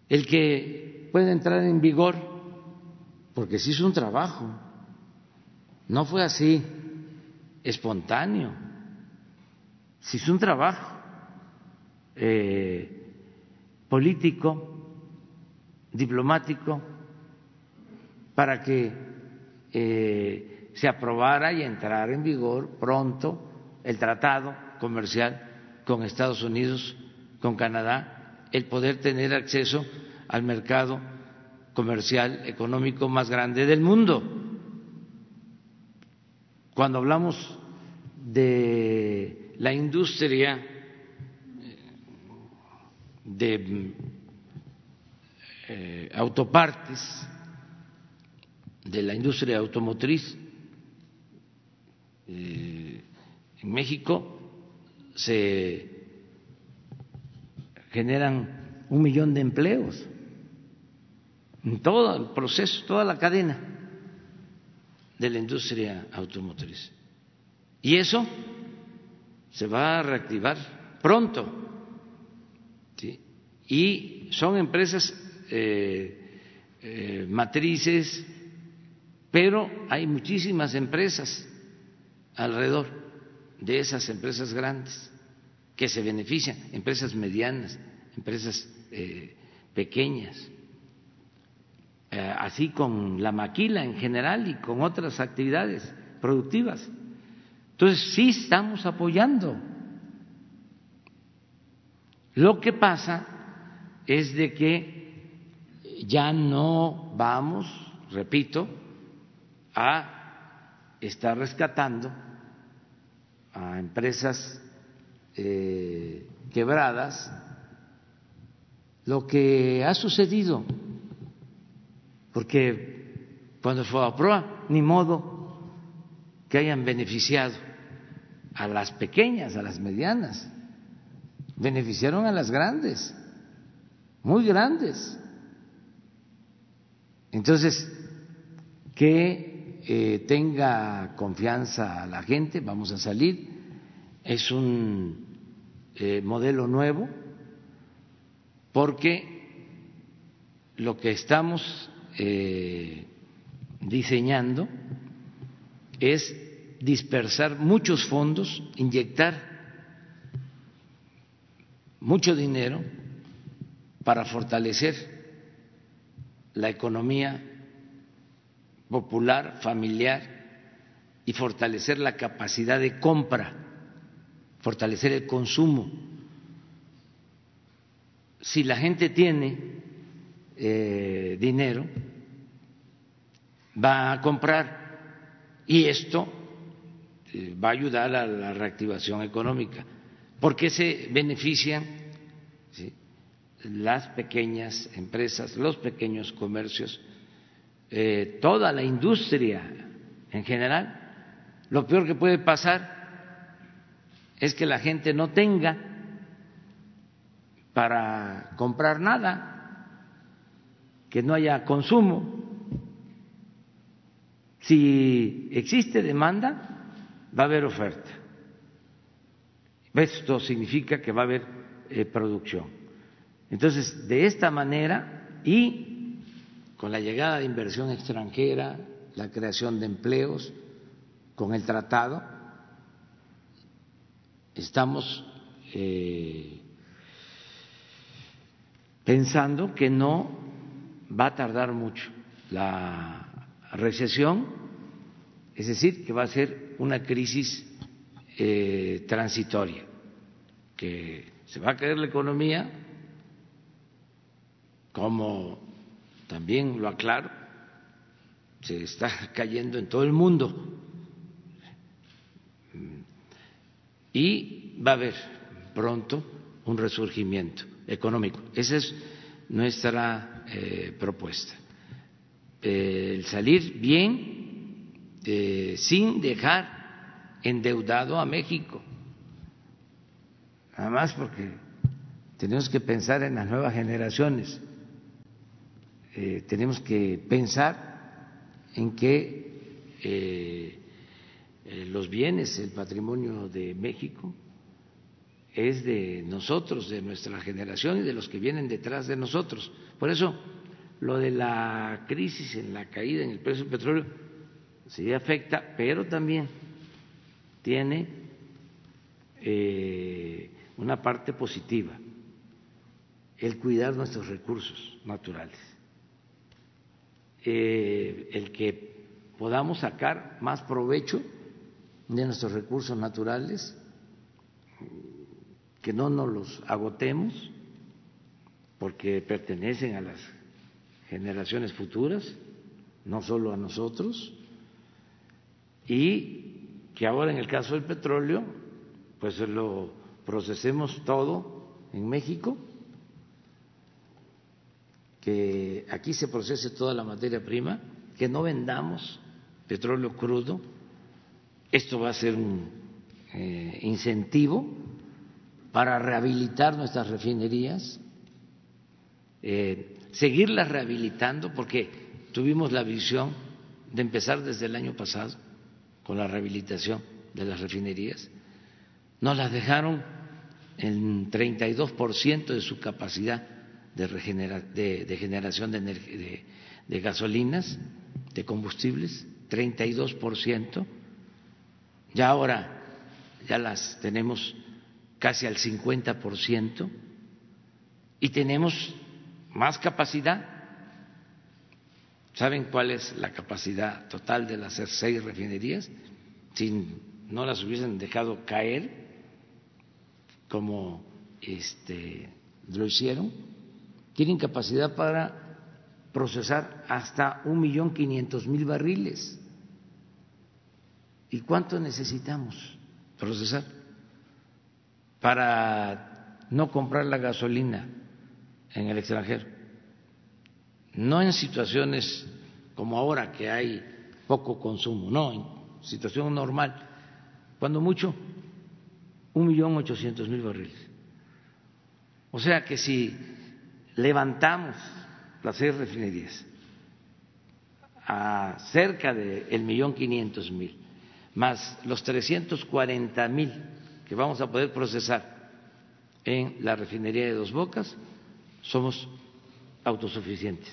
Speaker 1: El que puede entrar en vigor, porque se hizo un trabajo, no fue así espontáneo, se hizo un trabajo eh, político diplomático para que eh, se aprobara y entrara en vigor pronto el tratado comercial con Estados Unidos, con Canadá, el poder tener acceso al mercado comercial económico más grande del mundo. Cuando hablamos de la industria eh, de eh, autopartes de la industria automotriz. Eh, en México se generan un millón de empleos en todo el proceso, toda la cadena de la industria automotriz. Y eso se va a reactivar pronto. Y son empresas eh, eh, matrices, pero hay muchísimas empresas alrededor de esas empresas grandes que se benefician, empresas medianas, empresas eh, pequeñas, así con la maquila en general y con otras actividades productivas. Entonces, sí estamos apoyando. Lo que pasa es de que ya no vamos, repito, a estar rescatando a empresas eh, quebradas lo que ha sucedido, porque cuando fue a prueba, ni modo que hayan beneficiado a las pequeñas, a las medianas, beneficiaron a las grandes, muy grandes. Entonces, que eh, tenga confianza la gente, vamos a salir, es un eh, modelo nuevo, porque lo que estamos eh, diseñando es dispersar muchos fondos, inyectar mucho dinero para fortalecer la economía popular, familiar y fortalecer la capacidad de compra, fortalecer el consumo si la gente tiene eh, dinero, va a comprar y esto eh, va a ayudar a la reactivación económica, porque se benefician las pequeñas empresas, los pequeños comercios, eh, toda la industria en general. Lo peor que puede pasar es que la gente no tenga para comprar nada, que no haya consumo. Si existe demanda, va a haber oferta. Esto significa que va a haber eh, producción. Entonces, de esta manera y con la llegada de inversión extranjera, la creación de empleos, con el tratado, estamos eh, pensando que no va a tardar mucho la recesión, es decir, que va a ser una crisis eh, transitoria, que se va a caer la economía, como también lo aclaro, se está cayendo en todo el mundo. Y va a haber pronto un resurgimiento económico. Esa es nuestra eh, propuesta. el salir bien eh, sin dejar endeudado a México. Nada más porque tenemos que pensar en las nuevas generaciones. Eh, tenemos que pensar en que los bienes, el patrimonio de México, es de nosotros, de nuestra generación y de los que vienen detrás de nosotros. Por eso, lo de la crisis en la caída en el precio del petróleo sí afecta, pero también tiene eh, una parte positiva, el cuidar nuestros recursos naturales, eh, el que podamos sacar más provecho de nuestros recursos naturales que no nos los agotemos porque pertenecen a las generaciones futuras, no solo a nosotros, y que ahora en el caso del petróleo, pues lo procesemos todo en México, que aquí se procese toda la materia prima, que no vendamos petróleo crudo, esto va a ser un eh, incentivo para rehabilitar nuestras refinerías, eh, seguirlas rehabilitando, porque tuvimos la visión de empezar desde el año pasado con la rehabilitación de las refinerías. Nos las dejaron en 32% de su capacidad de, de, generación de, de, de gasolinas, de combustibles, 32%. Ya ahora ya las tenemos casi al 50%, y tenemos más capacidad. ¿Saben cuál es la capacidad total de las seis refinerías? Si no las hubiesen dejado caer como este, lo hicieron, tienen capacidad para procesar hasta un millón quinientos mil barriles. ¿Y cuánto necesitamos procesar para no comprar la gasolina en el extranjero? No en situaciones como ahora que hay poco consumo, no, en situación normal, cuando mucho, un millón ochocientos mil barriles. O sea que si levantamos las seis refinerías a cerca del millón quinientos mil, más los trescientos cuarenta mil que vamos a poder procesar en la refinería de Dos Bocas, somos autosuficientes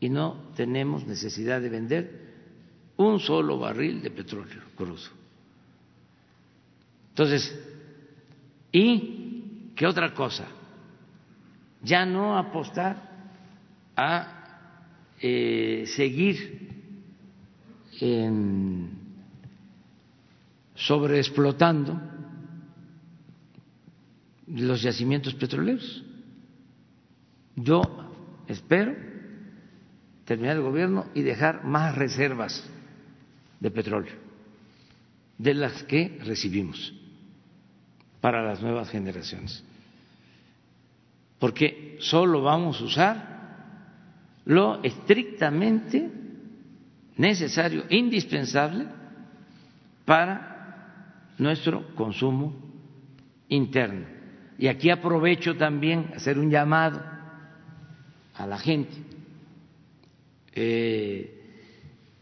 Speaker 1: y no tenemos necesidad de vender un solo barril de petróleo crudo. Entonces, ¿y qué otra cosa? ya no apostar a eh, seguir sobreexplotando los yacimientos petroleros. Yo espero terminar el gobierno y dejar más reservas de petróleo de las que recibimos para las nuevas generaciones porque solo vamos a usar lo estrictamente necesario, indispensable para nuestro consumo interno. Y aquí aprovecho también hacer un llamado a la gente. Eh,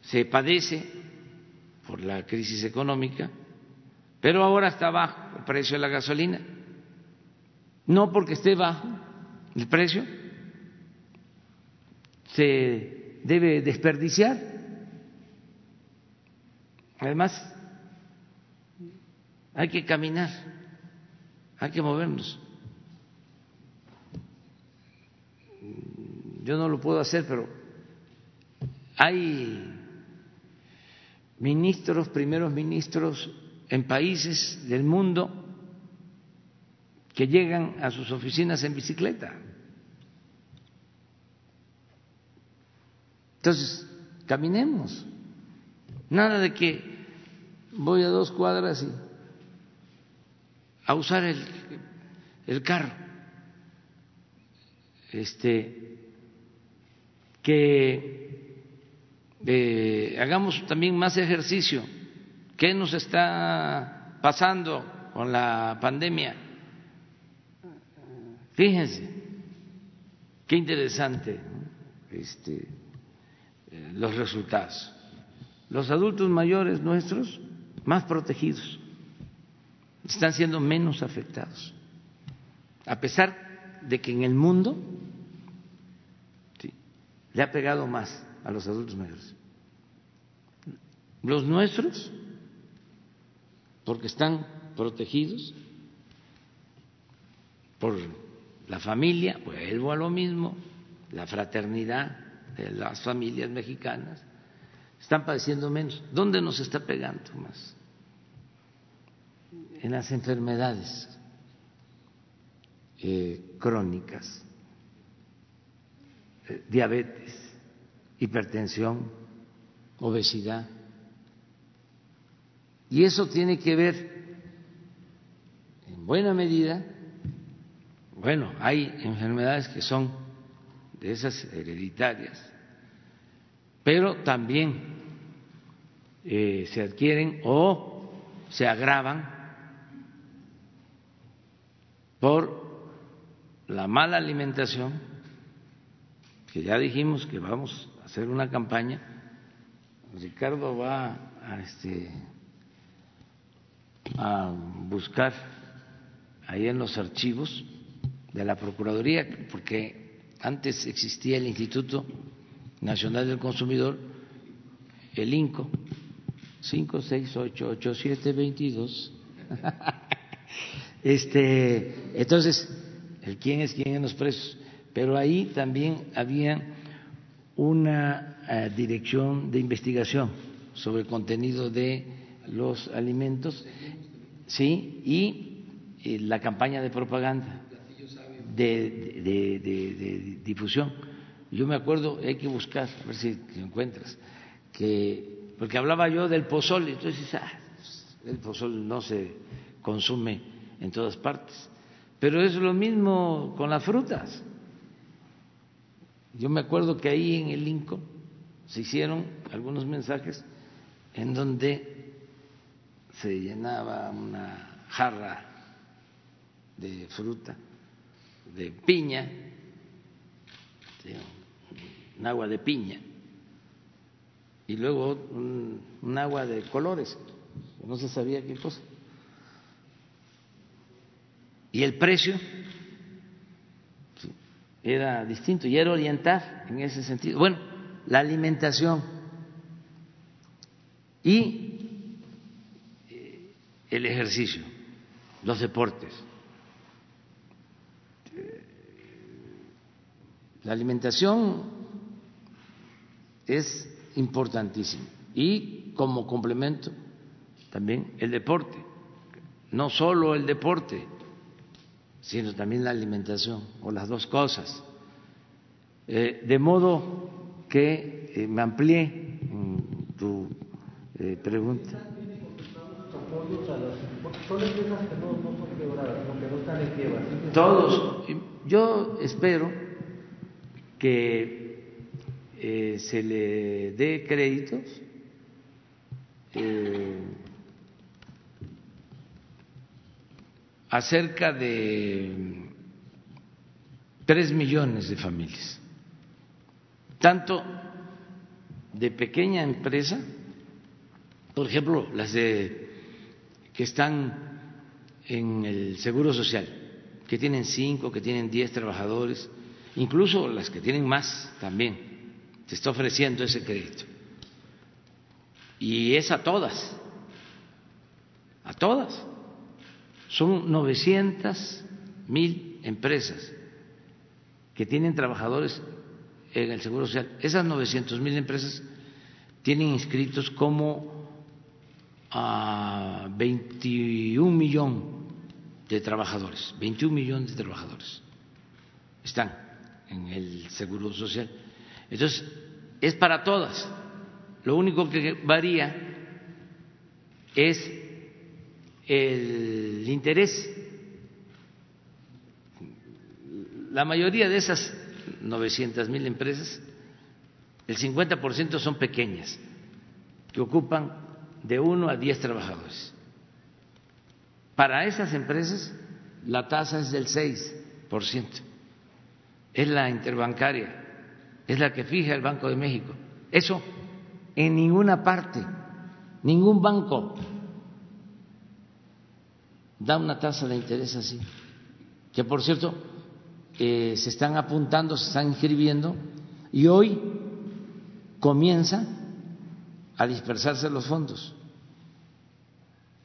Speaker 1: se padece por la crisis económica, pero ahora está bajo el precio de la gasolina. No porque esté bajo, el precio se debe desperdiciar. Además, hay que caminar, hay que movernos. Yo no lo puedo hacer, pero hay ministros, primeros ministros en países del mundo que llegan a sus oficinas en bicicleta. Entonces, caminemos. Nada de que voy a dos cuadras y a usar el, el carro. Este, que eh, hagamos también más ejercicio. ¿Qué nos está pasando con la pandemia? Fíjense, qué interesante este, eh, los resultados. Los adultos mayores nuestros más protegidos están siendo menos afectados, a pesar de que en el mundo le ha pegado más a los adultos mayores. Los nuestros, porque están protegidos por la familia, vuelvo a lo mismo, la fraternidad de las familias mexicanas, están padeciendo menos. ¿Dónde nos está pegando más? En las enfermedades eh, crónicas, eh, diabetes, hipertensión, obesidad. Y eso tiene que ver, en buena medida, bueno, hay enfermedades que son de esas hereditarias, pero también eh, se adquieren o se agravan por la mala alimentación, que ya dijimos que vamos a hacer una campaña. Ricardo va a, este, a buscar ahí en los archivos de la Procuraduría, porque antes existía el Instituto Nacional del Consumidor, el INCO, 5688722. Este, entonces, el quién es quién en los precios, pero ahí también había una eh, dirección de investigación sobre el contenido de los alimentos, sí, y la campaña de propaganda de, difusión. Yo me acuerdo, hay que buscar, a ver si encuentras, que porque hablaba yo del pozol, entonces ah, el pozol no se consume en todas partes, pero es lo mismo con las frutas. Yo me acuerdo que ahí en el Lincoln se hicieron algunos mensajes en donde se llenaba una jarra de fruta, de piña, un agua de piña, y luego un, agua de colores, no se sabía qué cosa. Y el precio era distinto y era orientar en ese sentido. Bueno, la alimentación y eh, el ejercicio, los deportes. La alimentación es importantísima y como complemento también el deporte, no solo el deporte, sino también la alimentación o las dos cosas. Eh, de modo que eh, me amplié tu eh, pregunta. Todos. Yo espero que eh, se le dé créditos a cerca de tres millones de familias, tanto de pequeña empresa, por ejemplo, las de que están en el Seguro Social, que tienen cinco, que tienen diez trabajadores, incluso las que tienen más también, se está ofreciendo ese crédito. Y es a todas, a todas. Son 900 mil empresas que tienen trabajadores en el Seguro Social. Esas 900 mil empresas tienen inscritos como a 21 millones de trabajadores, 21 millones de trabajadores están en el Seguro Social. Entonces, es para todas. Lo único que varía es el interés. La mayoría de esas 900 mil empresas, el 50% son pequeñas, que ocupan de uno a diez trabajadores. Para esas empresas la tasa es del 6% es la interbancaria, es la que fija el Banco de México. Eso en ninguna parte, ningún banco da una tasa de interés así. Que por cierto, eh, se están apuntando, se están inscribiendo y hoy comienza a dispersarse los fondos.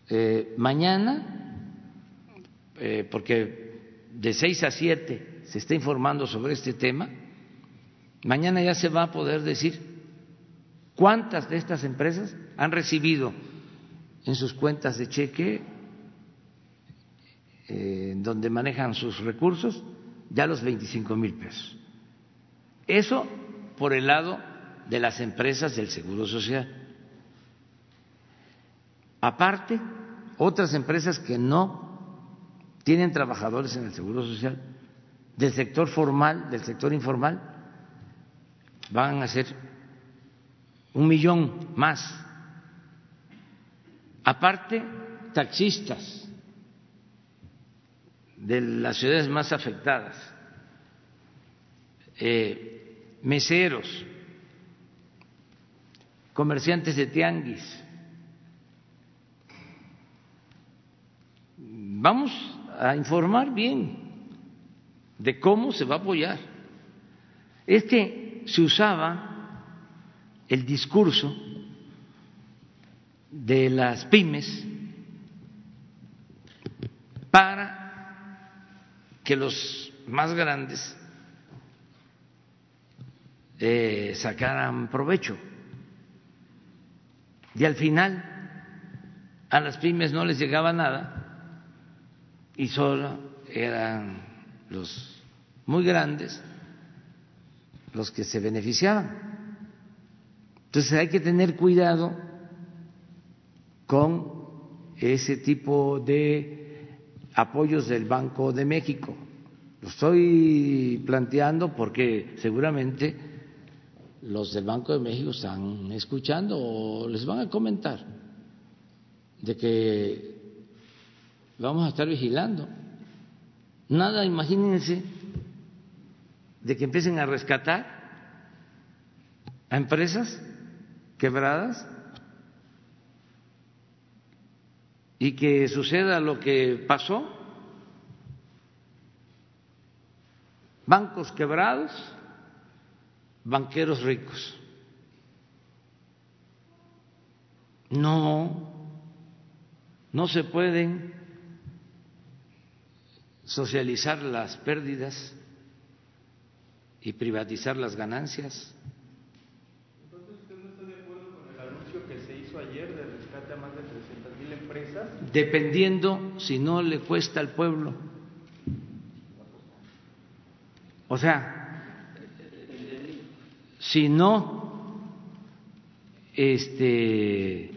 Speaker 1: Eh, mañana, eh, porque de seis a siete se está informando sobre este tema, mañana ya se va a poder decir cuántas de estas empresas han recibido en sus cuentas de cheque, eh, donde manejan sus recursos, ya los 25 mil pesos. Eso por el lado de las empresas del Seguro Social. Aparte, otras empresas que no tienen trabajadores en el Seguro Social del sector formal, del sector informal, van a ser un millón más. Aparte, taxistas de las ciudades más afectadas, eh, meseros, comerciantes de tianguis. Vamos a informar bien de cómo se va a apoyar. Es que se usaba el discurso de las pymes para que los más grandes eh, sacaran provecho. Y al final a las pymes no les llegaba nada y solo eran los muy grandes los que se beneficiaban. Entonces hay que tener cuidado con ese tipo de apoyos del Banco de México. Lo estoy planteando porque seguramente los del Banco de México están escuchando o les van a comentar de que vamos a estar vigilando. Nada, imagínense, de que empiecen a rescatar a empresas quebradas y que suceda lo que pasó, bancos quebrados, banqueros ricos. No, no se pueden socializar las pérdidas y privatizar las ganancias.
Speaker 7: Entonces, ¿usted no está de acuerdo con el anuncio que se hizo ayer de rescate a más de 300 mil empresas?
Speaker 1: Dependiendo si no le cuesta al pueblo. O sea, si no este,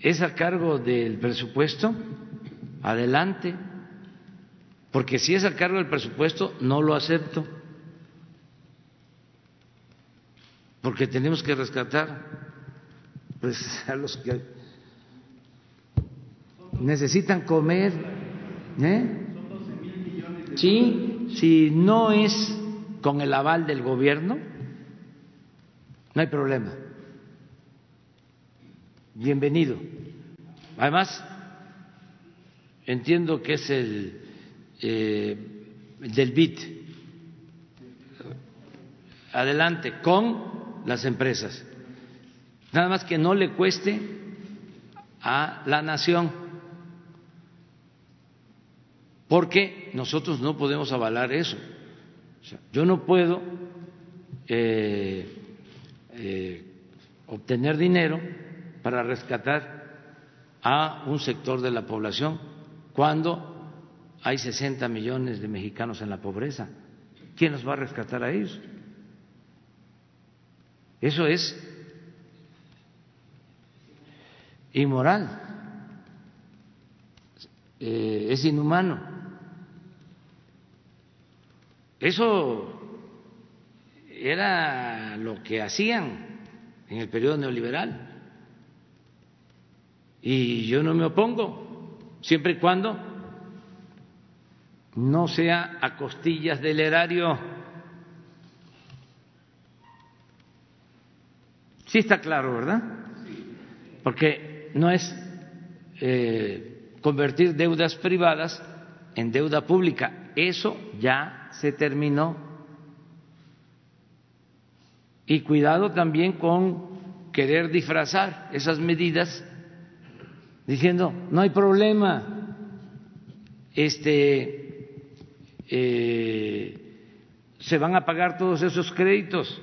Speaker 1: es a cargo del presupuesto, adelante, porque si es a cargo del presupuesto, no lo acepto. porque tenemos que rescatar pues a los que necesitan comer ¿eh? sí. Si no es con el aval del gobierno no hay problema. Bienvenido. Además entiendo que es el eh, del BIT adelante con las empresas. Nada más que no le cueste a la nación, porque nosotros no podemos avalar eso. yo no puedo eh, eh, obtener dinero para rescatar a un sector de la población cuando hay 60 millones de mexicanos en la pobreza. ¿Quién los va a rescatar a ellos? Eso es inmoral, eh, es inhumano. Eso era lo que hacían en el periodo neoliberal. Y yo no me opongo, siempre y cuando no sea a costillas del erario. Sí está claro, ¿verdad? Porque no es eh, convertir deudas privadas en deuda pública. Eso ya se terminó. Y cuidado también con querer disfrazar esas medidas diciendo no hay problema, este eh, se van a pagar todos esos créditos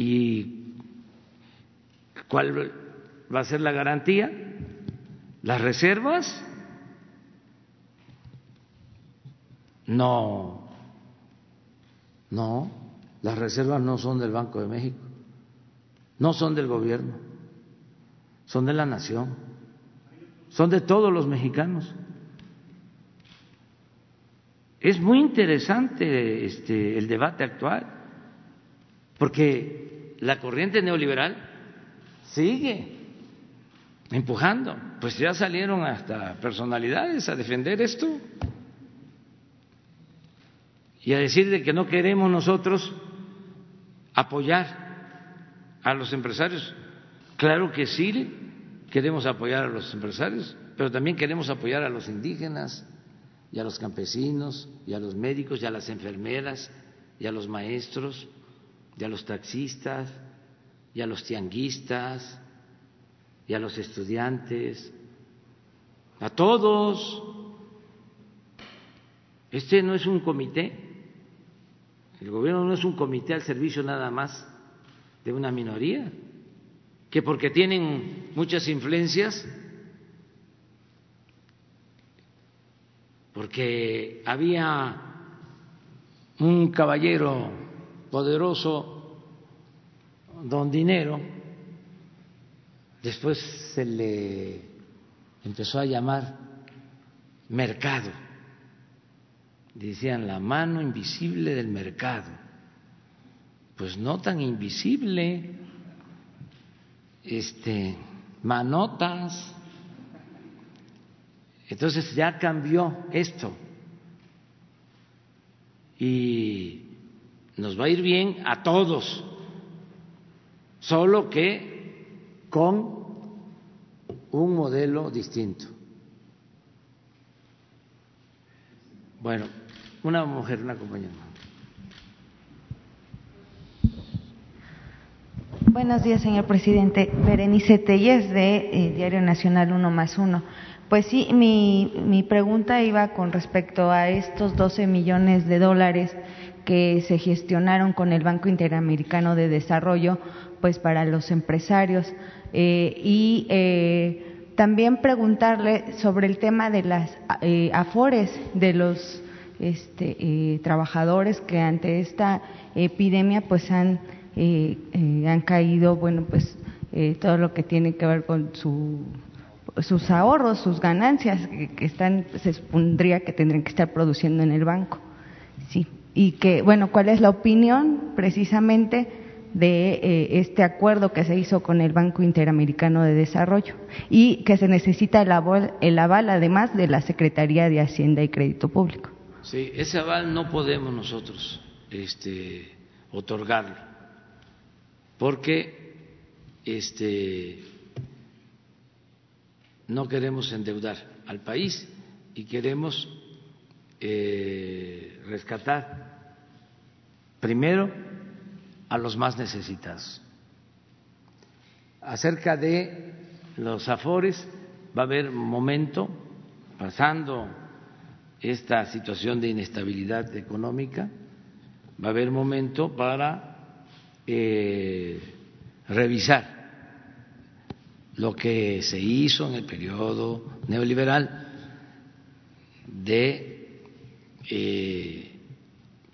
Speaker 1: ¿Y cuál va a ser la garantía? ¿Las reservas? No, no, las reservas no son del Banco de México, no son del gobierno, son de la nación, son de todos los mexicanos. Es muy interesante este, el debate actual porque la corriente neoliberal sigue empujando. Pues ya salieron hasta personalidades a defender esto y a decir de que no queremos nosotros apoyar a los empresarios. Claro que sí queremos apoyar a los empresarios, pero también queremos apoyar a los indígenas y a los campesinos y a los médicos y a las enfermeras y a los maestros y a los taxistas y a los tianguistas y a los estudiantes, a todos. Este no es un comité, el gobierno no es un comité al servicio nada más de una minoría, que porque tienen muchas influencias, porque había un caballero poderoso, don Dinero, después se le empezó a llamar mercado, decían la mano invisible del mercado, pues no tan invisible, este, manotas, entonces ya cambió esto. Y nos va a ir bien a todos, solo que con un modelo distinto. Bueno, una mujer, una compañera.
Speaker 9: Buenos días, señor presidente. Berenice Telles, de eh, Diario Nacional Uno más Uno. Pues sí, mi, mi pregunta iba con respecto a estos 12 millones de dólares que se gestionaron con el Banco Interamericano de Desarrollo, pues para los empresarios. Eh, y eh, también preguntarle sobre el tema de las eh, afores de los este, trabajadores que ante esta epidemia pues han, han caído, bueno, pues todo lo que tiene que ver con su sus ahorros, sus ganancias que, están, se supondría que tendrían que estar produciendo en el banco. Sí. Y que, bueno, ¿cuál es la opinión precisamente de eh, este acuerdo que se hizo con el Banco Interamericano de Desarrollo y que se necesita el aval, el aval además de la Secretaría de Hacienda y Crédito Público?
Speaker 1: Sí, ese aval no podemos nosotros este, otorgarlo porque este, no queremos endeudar al país y queremos eh, rescatar primero a los más necesitados. Acerca de los afores, va a haber momento, pasando esta situación de inestabilidad económica, va a haber momento para eh, revisar lo que se hizo en el periodo neoliberal de eh,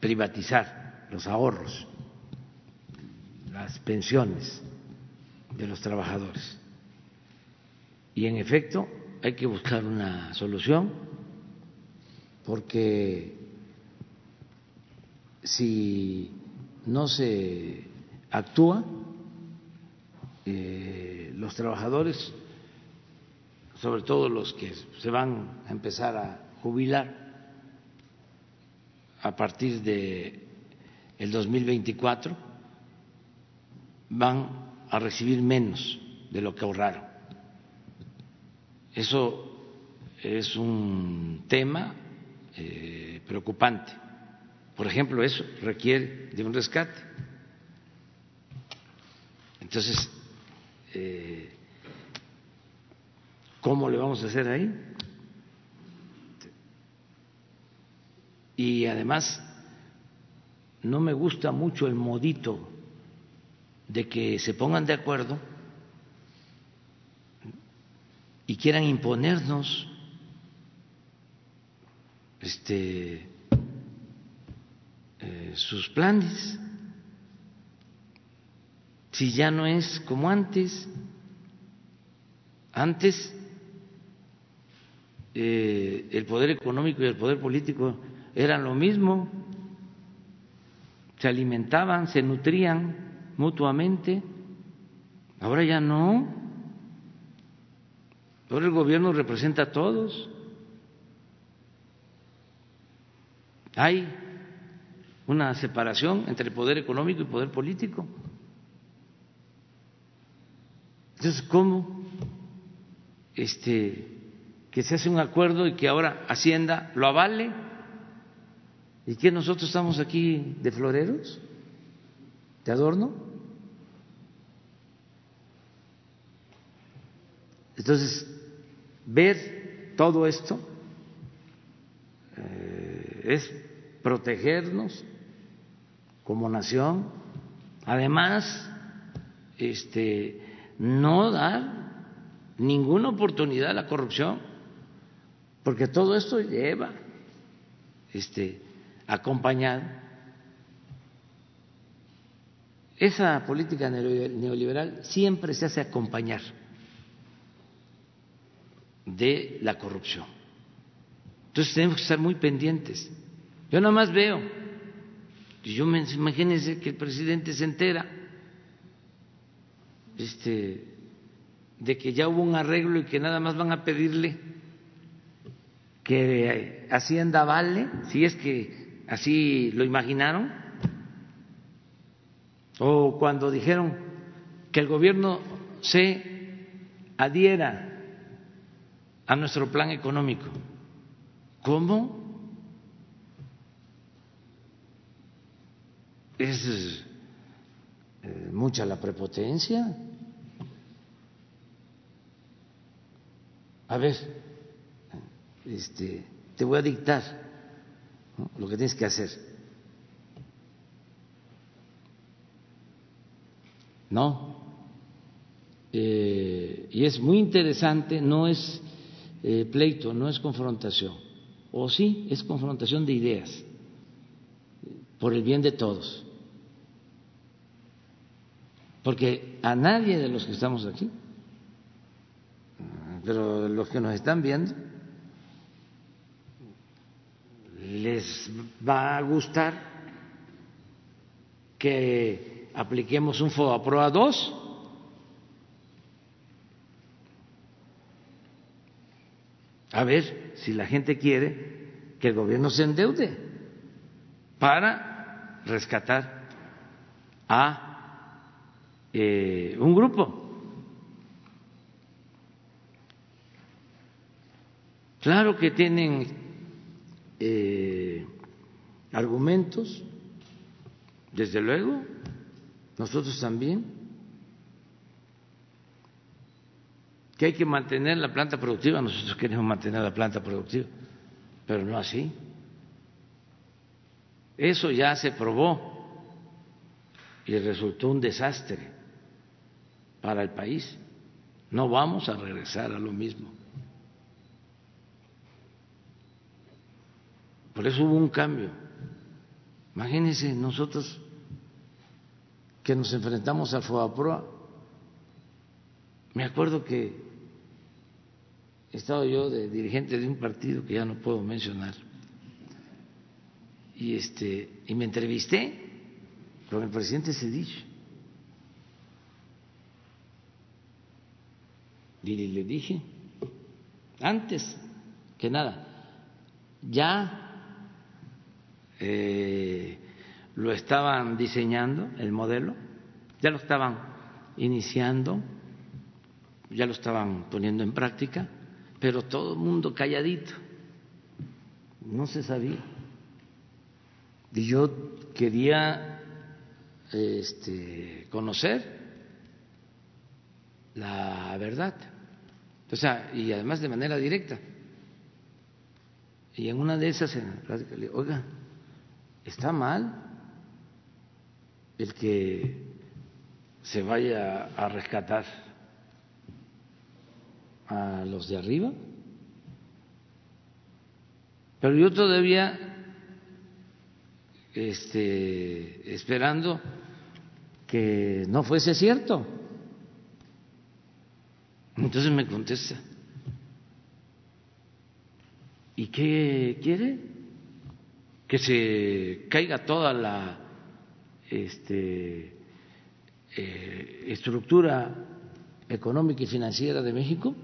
Speaker 1: privatizar los ahorros, las pensiones de los trabajadores. Y en efecto hay que buscar una solución porque si no se actúa, eh, los trabajadores, sobre todo los que se van a empezar a jubilar a partir de el 2024, van a recibir menos de lo que ahorraron. Eso es un tema eh, preocupante. Por ejemplo, eso requiere de un rescate. Entonces, eh, ¿cómo le vamos a hacer ahí? Y además, no me gusta mucho el modito de que se pongan de acuerdo y quieran imponernos este eh, sus planes si ya no es como antes? Antes eh, el poder económico y el poder político eran lo mismo, se alimentaban, se nutrían mutuamente, ahora ya no, ahora el gobierno representa a todos, hay una separación entre poder económico y poder político. Entonces, ¿cómo este, que se hace un acuerdo y que ahora Hacienda lo avale? ¿Y que nosotros estamos aquí de floreros? ¿De adorno? Entonces, ver todo esto eh, es protegernos como nación, además, este, no dar ninguna oportunidad a la corrupción, porque todo esto lleva este, acompañado esa política neoliberal siempre se hace acompañar de la corrupción. Entonces tenemos que estar muy pendientes. Yo nada más veo, yo me imagínense que el presidente se entera este, de que ya hubo un arreglo y que nada más van a pedirle que Hacienda vale, si es que así lo imaginaron, o cuando dijeron que el gobierno se adhiera a nuestro plan económico. ¿Cómo? Es eh, mucha la prepotencia. A ver, este, te voy a dictar lo que tienes que hacer. No. Eh, y es muy interesante, no es eh, pleito, no es confrontación. O sí, es confrontación de ideas, por el bien de todos. Porque a nadie de los que estamos aquí, pero los que nos están viendo, les va a gustar que apliquemos un FOAPROA 2 a ver si la gente quiere que el gobierno se endeude para rescatar a eh, un grupo. Claro que tienen eh, argumentos, desde luego, nosotros también, que hay que mantener la planta productiva, nosotros queremos mantener la planta productiva, pero no así. Eso ya se probó y resultó un desastre para el país. No vamos a regresar a lo mismo. Por eso hubo un cambio. Imagínense nosotros que nos enfrentamos al FOAPROA. Me acuerdo que estaba yo de dirigente de un partido que ya no puedo mencionar. Y este y me entrevisté con el presidente Sedich. Y le dije, antes que nada, ya eh, lo estaban diseñando, el modelo, ya lo estaban iniciando, ya lo estaban poniendo en práctica, pero todo el mundo calladito, no se sabía. Y yo quería este, conocer la verdad, o sea, y además de manera directa. Y en una de esas, oiga, está mal el que se vaya a rescatar a los de arriba. Pero yo todavía este, esperando que no fuese cierto. Entonces me contesta, ¿y qué quiere? que se caiga toda la este, eh, estructura económica y financiera de México,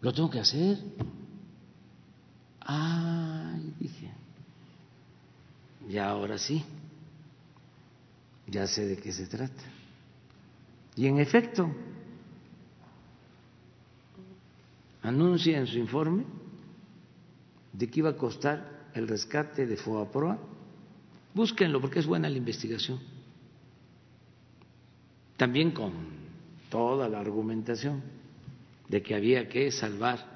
Speaker 1: lo tengo que hacer. Ay, dije, ya ahora sí, ya sé de qué se trata. Y en efecto, anuncia en su informe de que iba a costar el rescate de Foaproa, búsquenlo porque es buena la investigación. También con toda la argumentación de que había que salvar.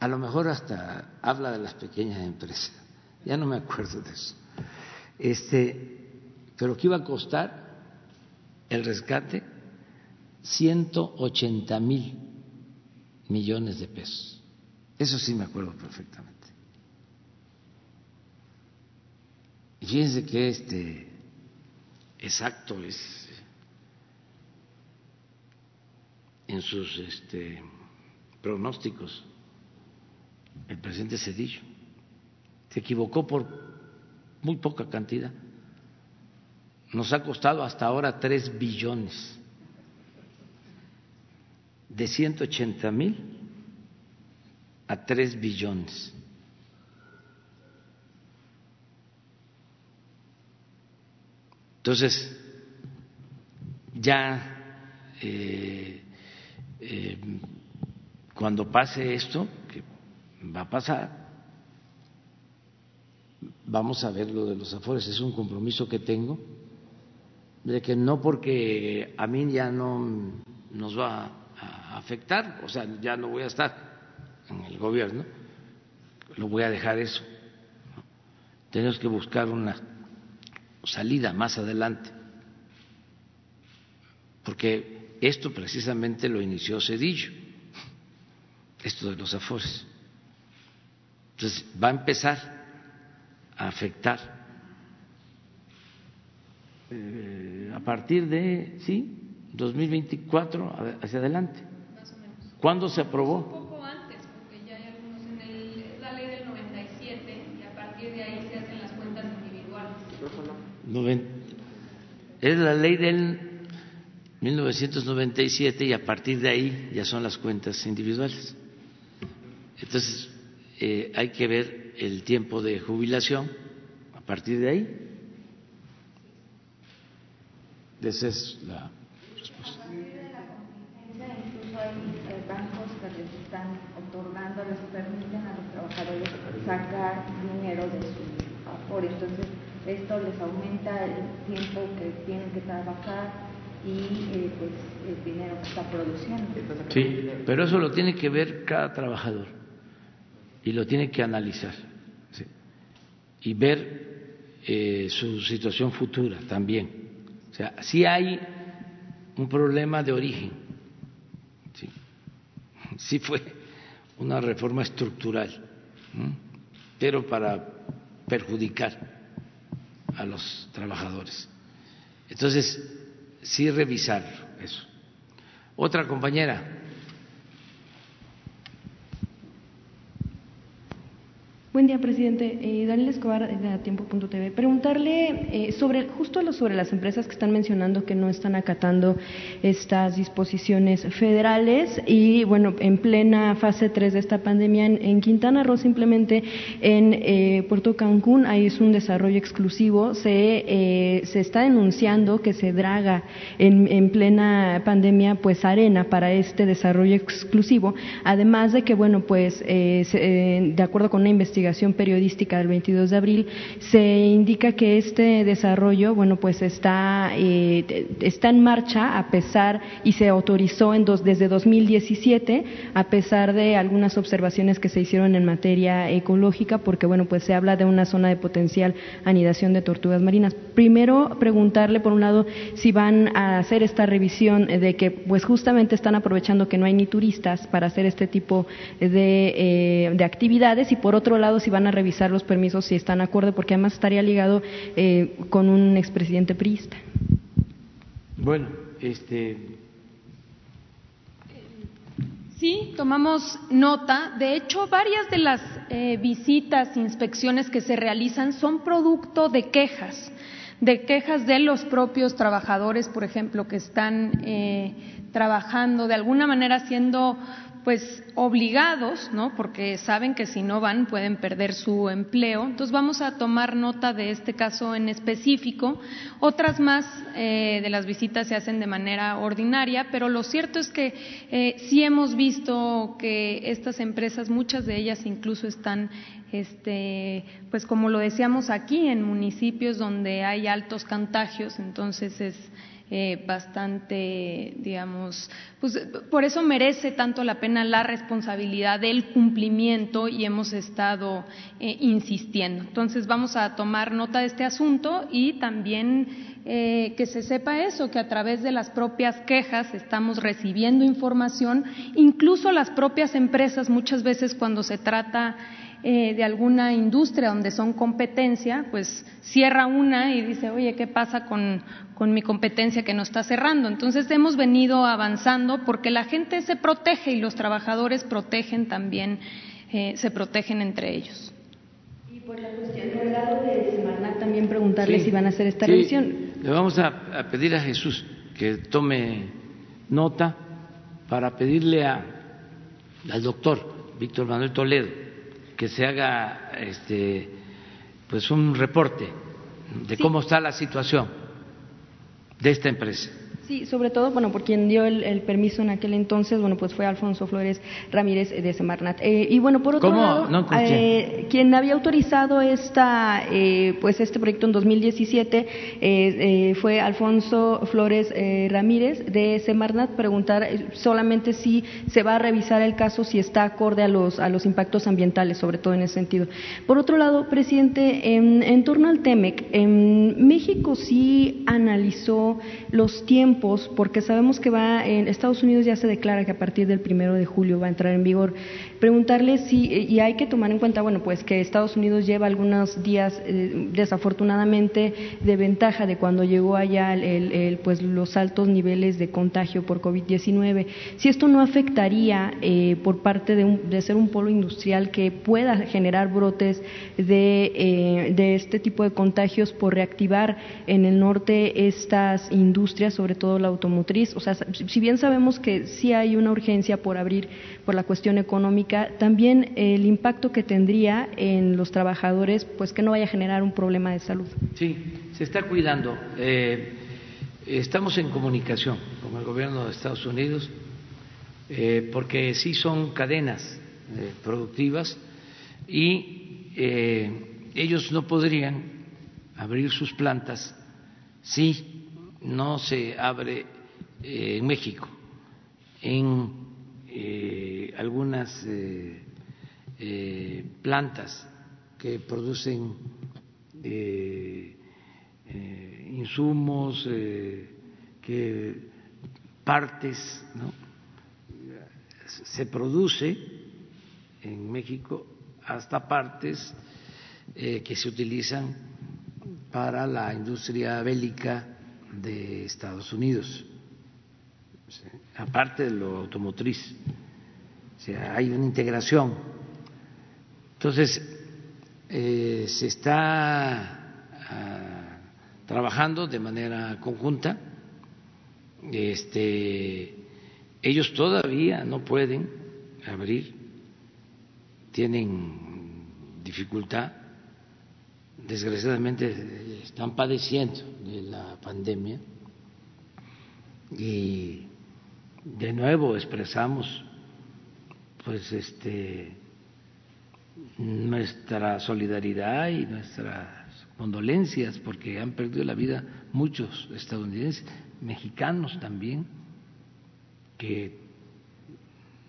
Speaker 1: A lo mejor hasta habla de las pequeñas empresas. Ya no me acuerdo de eso. Este, pero que iba a costar el rescate 180 mil millones de pesos. Eso sí me acuerdo perfectamente. Y fíjense que este exacto es en sus este, pronósticos el presidente Cedillo. Se equivocó por muy poca cantidad. Nos ha costado hasta ahora tres billones de 180 mil a tres billones. Entonces, ya eh, eh, cuando pase esto, que va a pasar, vamos a ver lo de los afores, es un compromiso que tengo, de que no porque a mí ya no nos va afectar, o sea, ya no voy a estar en el gobierno, lo voy a dejar eso. Tenemos que buscar una salida más adelante, porque esto precisamente lo inició Cedillo, esto de los afores. Entonces va a empezar a afectar eh, a partir de, sí, 2024 hacia adelante. ¿Cuándo se aprobó?
Speaker 2: Un poco antes, porque ya hay algunos en el, es la ley del 97 y a partir de ahí se hacen las cuentas individuales.
Speaker 1: Es la ley del 1997 y a partir de ahí ya son las cuentas individuales. Entonces, eh, hay que ver el tiempo de jubilación a partir de ahí. Esa es la respuesta.
Speaker 9: Incluso hay eh, bancos que les están otorgando, les permiten a los trabajadores sacar dinero de su aforo. Entonces, esto les aumenta el tiempo que tienen que trabajar y eh, pues el dinero que está produciendo.
Speaker 1: Sí, pero eso lo tiene que ver cada trabajador y lo tiene que analizar y ver eh, su situación futura también. O sea, sí hay un problema de origen, sí fue una reforma estructural, pero para perjudicar a los trabajadores. Entonces, sí revisar eso. Otra compañera.
Speaker 10: Buen día, presidente. Eh, Daniel Escobar, de Tiempo.tv. Preguntarle eh, sobre justo sobre las empresas que están mencionando que no están acatando estas disposiciones federales y, bueno, en plena fase 3 de esta pandemia en, Quintana Roo, simplemente en eh, Puerto Cancún, ahí es un desarrollo exclusivo. Se, eh, se está denunciando que se draga en, en plena pandemia, pues, arena para este desarrollo exclusivo. Además de que, bueno, pues, eh, se, eh, de acuerdo con una investigación periodística del 22 de abril se indica que este desarrollo, bueno, pues está eh, está en marcha a pesar y se autorizó en dos, desde 2017 a pesar de algunas observaciones que se hicieron en materia ecológica, porque bueno, pues se habla de una zona de potencial anidación de tortugas marinas. Primero preguntarle por un lado si van a hacer esta revisión de que pues justamente están aprovechando que no hay ni turistas para hacer este tipo de, eh, de actividades y por otro lado si van a revisar los permisos, si están de acuerdo, porque además estaría ligado eh, con un expresidente priista.
Speaker 1: Bueno, este.
Speaker 2: Sí, tomamos nota. De hecho, varias de las eh, visitas, inspecciones que se realizan son producto de quejas, de quejas de los propios trabajadores, por ejemplo, que están eh, trabajando de alguna manera siendo pues obligados, ¿no? Porque saben que si no van pueden perder su empleo. Entonces vamos a tomar nota de este caso en específico. Otras más eh, de las visitas se hacen de manera ordinaria, pero lo cierto es que eh, sí hemos visto que estas empresas, muchas de ellas incluso están, este, pues como lo decíamos aquí, en municipios donde hay altos contagios, entonces es eh, bastante, digamos, pues por eso merece tanto la pena la responsabilidad del cumplimiento y hemos estado eh, insistiendo. Entonces vamos a tomar nota de este asunto y también eh, que se sepa eso, que a través de las propias quejas estamos recibiendo información, incluso las propias empresas muchas veces cuando se trata eh, de alguna industria donde son competencia, pues cierra una y dice, oye, ¿qué pasa con, con mi competencia que no está cerrando? Entonces hemos venido avanzando porque la gente se protege y los trabajadores protegen también, eh, se protegen entre ellos.
Speaker 10: Y por la cuestión del lado de Semarnat también preguntarle si van a hacer esta revisión.
Speaker 1: Le vamos a, a pedir a Jesús que tome nota para pedirle a, al doctor Víctor Manuel Toledo que se haga este pues un reporte de cómo está la situación de esta empresa.
Speaker 10: Sí, sobre todo, bueno, por quien dio el, permiso en aquel entonces, bueno, pues fue Alfonso Flores Ramírez de Semarnat. Eh, y bueno, por otro lado, eh, quien había autorizado esta, eh, pues este proyecto en 2017 fue Alfonso Flores Ramírez de Semarnat. Preguntar solamente si se va a revisar el caso, si está acorde a los a los impactos ambientales, sobre todo en ese sentido. Por otro lado, presidente, en, en torno al TEMEC, en México sí analizó los tiempos porque sabemos que va en Estados Unidos ya se declara que a partir del primero de julio va a entrar en vigor. Preguntarle si, y hay que tomar en cuenta, bueno, pues que Estados Unidos lleva algunos días, eh, desafortunadamente, de ventaja de cuando llegó allá el, pues los altos niveles de contagio por COVID-19. Si esto no afectaría eh, por parte de, ser un polo industrial que pueda generar brotes de, eh, de este tipo de contagios por reactivar en el norte estas industrias, sobre todo la automotriz. O sea, si bien sabemos que sí hay una urgencia por abrir por la cuestión económica, también el impacto que tendría en los trabajadores, pues que no vaya a generar un problema de salud.
Speaker 1: Sí, se está cuidando. Eh, estamos en comunicación con el gobierno de Estados Unidos eh, porque sí son cadenas eh, productivas y ellos no podrían abrir sus plantas si no se abre en México, en eh, algunas eh, plantas que producen insumos, que partes, se produce en México hasta partes que se utilizan para la industria bélica de Estados Unidos, aparte de lo automotriz. O sea, hay una integración. Entonces, eh, se está ah, trabajando de manera conjunta. Este, ellos todavía no pueden abrir, tienen dificultad desgraciadamente están padeciendo de la pandemia y de nuevo expresamos pues este nuestra solidaridad y nuestras condolencias porque han perdido la vida muchos estadounidenses, mexicanos también, que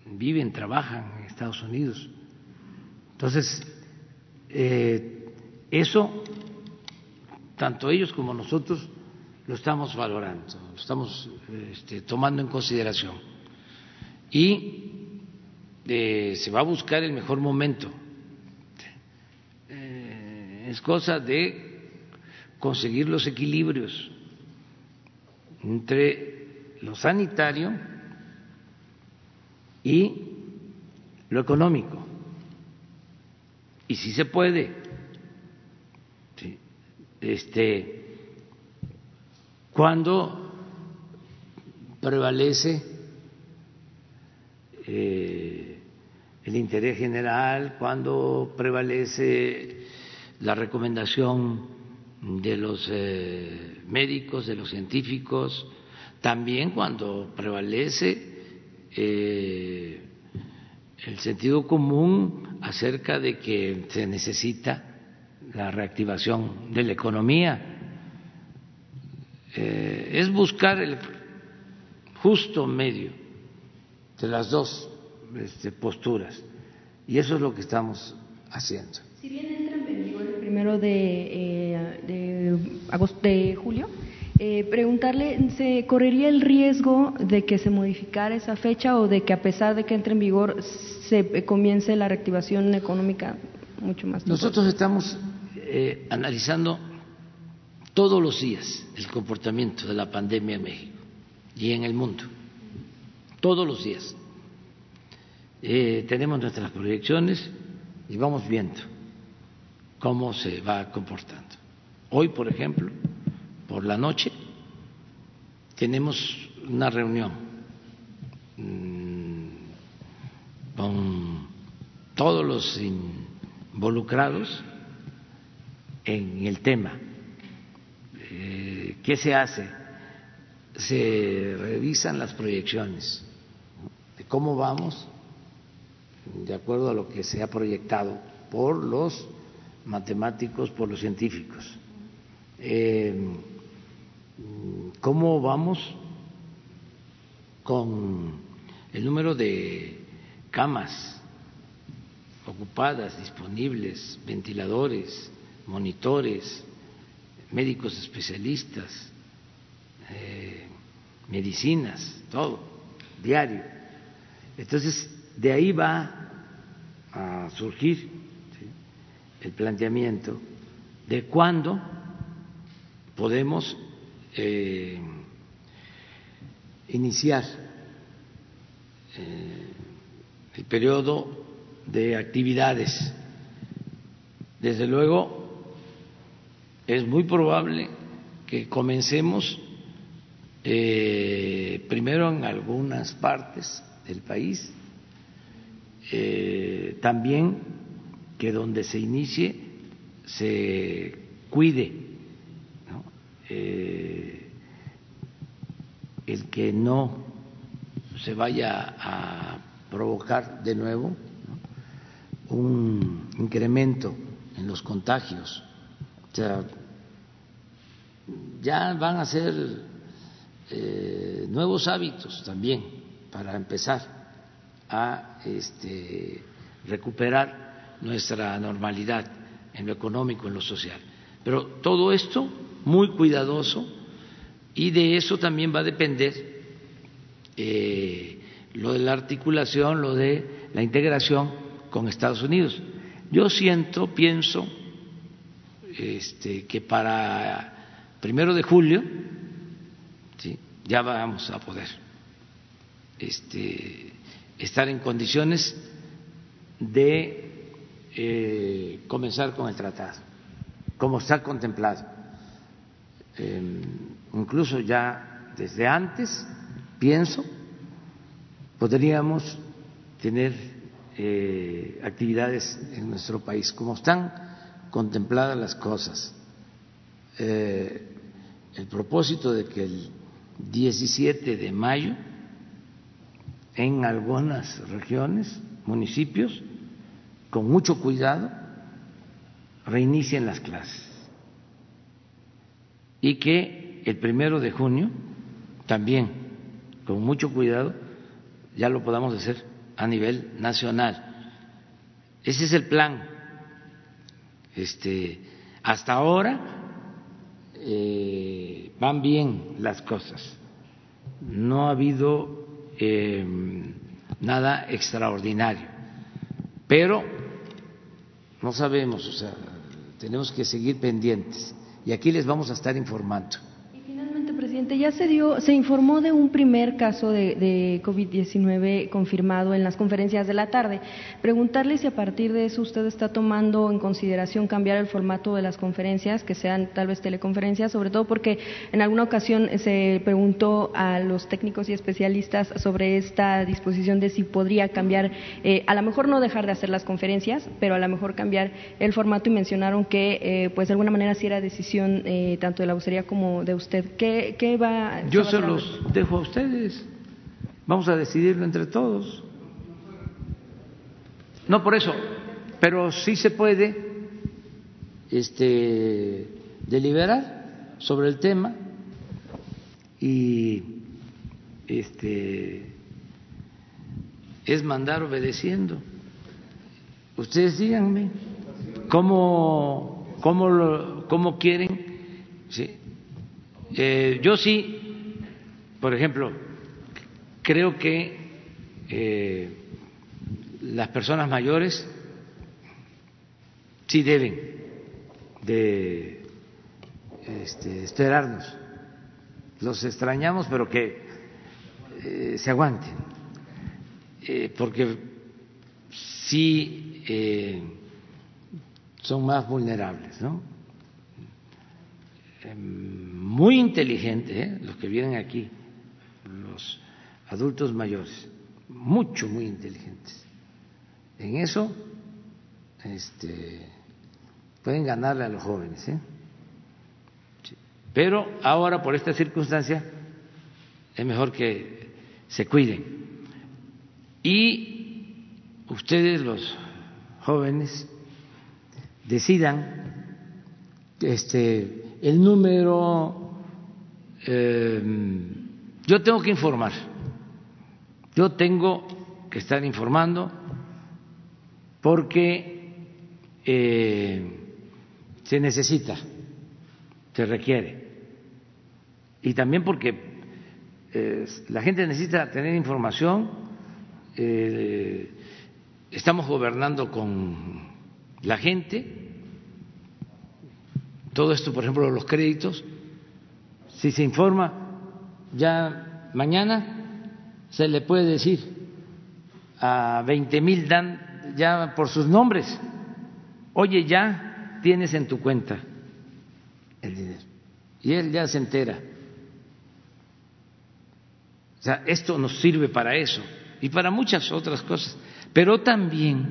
Speaker 1: viven, trabajan en Estados Unidos. Entonces, eh, eso, tanto ellos como nosotros, lo estamos valorando, lo estamos este, tomando en consideración. Y eh, se va a buscar el mejor momento. Eh, es cosa de conseguir los equilibrios entre lo sanitario y lo económico. Y si se puede, este, cuando prevalece eh, el interés general, cuando prevalece la recomendación de los eh, médicos, de los científicos, también cuando prevalece eh, el sentido común acerca de que se necesita la reactivación de la economía, eh, es buscar el justo medio de las dos este, posturas y eso es lo que estamos haciendo.
Speaker 10: Si bien entra en vigor el primero de, eh, de, agosto, de julio, eh, preguntarle, ¿se correría el riesgo de que se modificara esa fecha o de que a pesar de que entre en vigor se comience la reactivación económica mucho más tiempo.
Speaker 1: Nosotros estamos eh, analizando todos los días el comportamiento de la pandemia en México y en el mundo, todos los días. Eh, tenemos nuestras proyecciones y vamos viendo cómo se va comportando. Hoy, por ejemplo, por la noche, tenemos una reunión mm, con todos los involucrados en el tema. ¿Qué se hace? Se revisan las proyecciones de cómo vamos de acuerdo a lo que se ha proyectado por los matemáticos, por los científicos. Eh, ¿Cómo vamos con el número de camas ocupadas, disponibles, ventiladores, monitores, médicos especialistas, eh, medicinas, todo, diario. Entonces, de ahí va a surgir el planteamiento de cuándo podemos eh, iniciar eh, el periodo de actividades. Desde luego, es muy probable que comencemos eh, primero en algunas partes del país, también que donde se inicie se cuide eh, el que no se vaya a provocar de nuevo un incremento en los contagios. O sea, ya van a ser eh, nuevos hábitos también para empezar a este, recuperar nuestra normalidad en lo económico, en lo social. Pero todo esto muy cuidadoso y de eso también va a depender eh, lo de la articulación, lo de la integración con Estados Unidos. Yo siento, pienso, este, que para primero de julio ya vamos a poder este, estar en condiciones de eh, comenzar con el tratado, como está contemplado. Em, incluso ya desde antes, pienso, podríamos tener eh, actividades en nuestro país, como están contempladas las cosas. Eh, el propósito de que el 17 de mayo en algunas regiones, municipios, con mucho cuidado, reinicien las clases y que el primero de junio también, con mucho cuidado, ya lo podamos hacer a nivel nacional. Ese es el plan. Este, hasta ahora eh, van bien las cosas. No ha habido em, nada extraordinario, pero no sabemos, o sea, tenemos que seguir pendientes y aquí les vamos a estar informando.
Speaker 10: Ya se dio, se informó de un primer caso de, de COVID-19 confirmado en las conferencias de la tarde. Preguntarle si a partir de eso usted está tomando en consideración cambiar el formato de las conferencias, que sean tal vez teleconferencias, sobre todo porque en alguna ocasión se preguntó a los técnicos y especialistas sobre esta disposición de si podría cambiar, eh, a lo mejor no dejar de hacer las conferencias, pero a lo mejor cambiar el formato y mencionaron que, eh, pues de alguna manera sí era decisión eh, tanto de la vocería como de usted. ¿Qué, qué va?
Speaker 1: Yo se los dejo a ustedes. Vamos a decidirlo entre todos. No por eso, pero sí se puede este, deliberar sobre el tema y este, es mandar obedeciendo. Ustedes díganme cómo, cómo lo, cómo quieren. ¿sí? Eh, yo sí, por ejemplo, creo que eh, las personas mayores sí deben de este, esperarnos. Los extrañamos, pero que eh, se aguanten, porque sí son más vulnerables, ¿no? Em, muy inteligentes los que vienen aquí, los adultos mayores, mucho, muy inteligentes. En eso este, pueden ganarle a los jóvenes. ¿eh? Pero ahora, por esta circunstancia, es mejor que se cuiden. Y ustedes, los jóvenes, decidan este, el número. Eh, yo tengo que informar. Yo tengo que estar informando porque eh, se necesita, se requiere. Y también porque eh, la gente necesita tener información. Eh, estamos gobernando con la gente. Todo esto, por ejemplo, los créditos. Si se informa, ya mañana se le puede decir a 20 mil dan ya por sus nombres. Oye, ya tienes en tu cuenta el dinero. Y él ya se entera. O sea, esto nos sirve para eso y para muchas otras cosas, pero también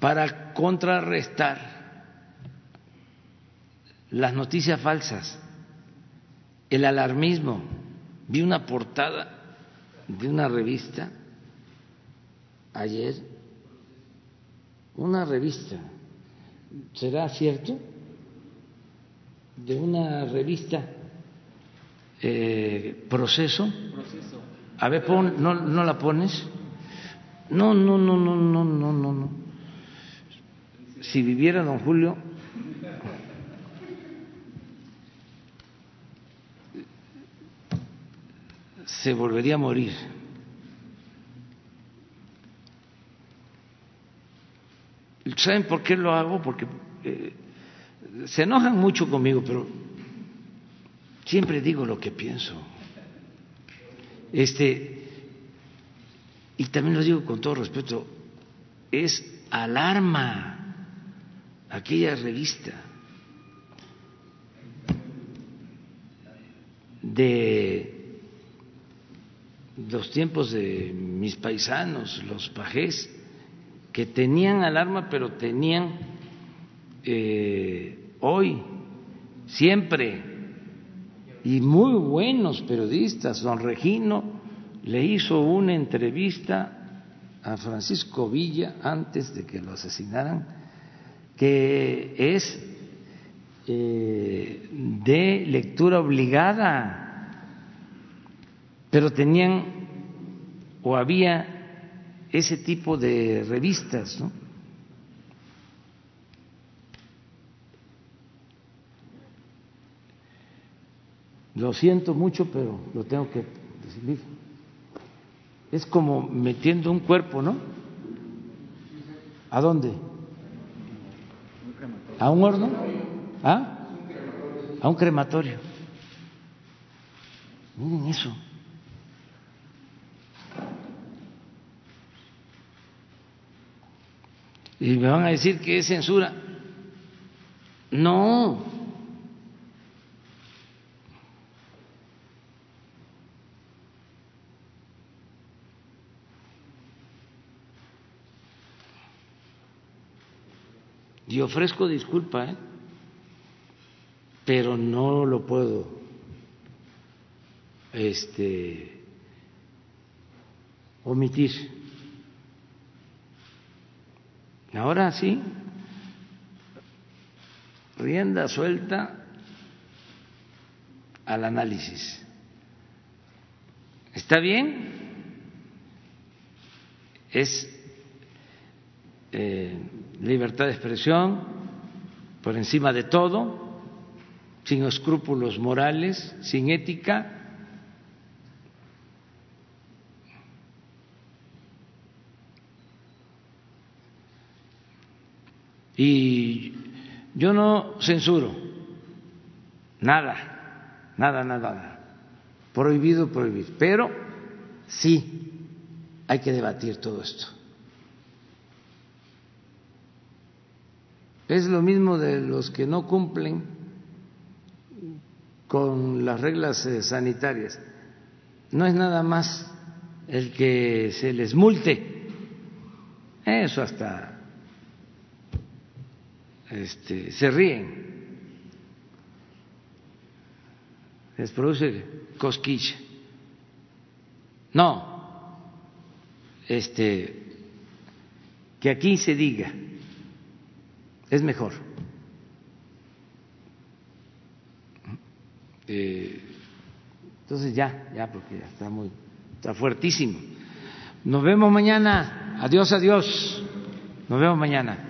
Speaker 1: para contrarrestar las noticias falsas, el alarmismo. Vi una portada de una revista ayer, una revista, ¿será cierto? De una revista eh, proceso. A ver, pon, no, no la pones. No, no, no, no, no, no, no, no. Si viviera don Julio, se volvería a morir. ¿Saben por qué lo hago? Porque eh, se enojan mucho conmigo, pero siempre digo lo que pienso. Este, y también lo digo con todo respeto, es alarma aquella revista de los tiempos de mis paisanos, los pajés, que tenían alarma, pero tenían eh, hoy, siempre, y muy buenos periodistas. Don Regino le hizo una entrevista a Francisco Villa antes de que lo asesinaran, que es eh, de lectura obligada pero tenían o había ese tipo de revistas, ¿no? Lo siento mucho, pero lo tengo que decir. Es como metiendo un cuerpo, ¿no? ¿A dónde? ¿A un horno? ¿Ah? A un crematorio. Miren eso. Y me van a decir que es censura. No. Y ofrezco disculpa, ¿eh? pero no lo puedo este, omitir. Ahora sí, rienda suelta al análisis. ¿Está bien? Es eh, libertad de expresión por encima de todo, sin escrúpulos morales, sin ética Y yo no censuro nada, nada, nada, nada. Prohibido, prohibido. Pero sí hay que debatir todo esto. Es lo mismo de los que no cumplen con las reglas eh, sanitarias. No es nada más el que se les multe. Eso hasta este, se ríen. Les produce cosquilla. No, este, que aquí se diga, es mejor. Eh, entonces ya, ya, porque ya está muy, está fuertísimo. Nos vemos mañana. Adiós, adiós. Nos vemos mañana.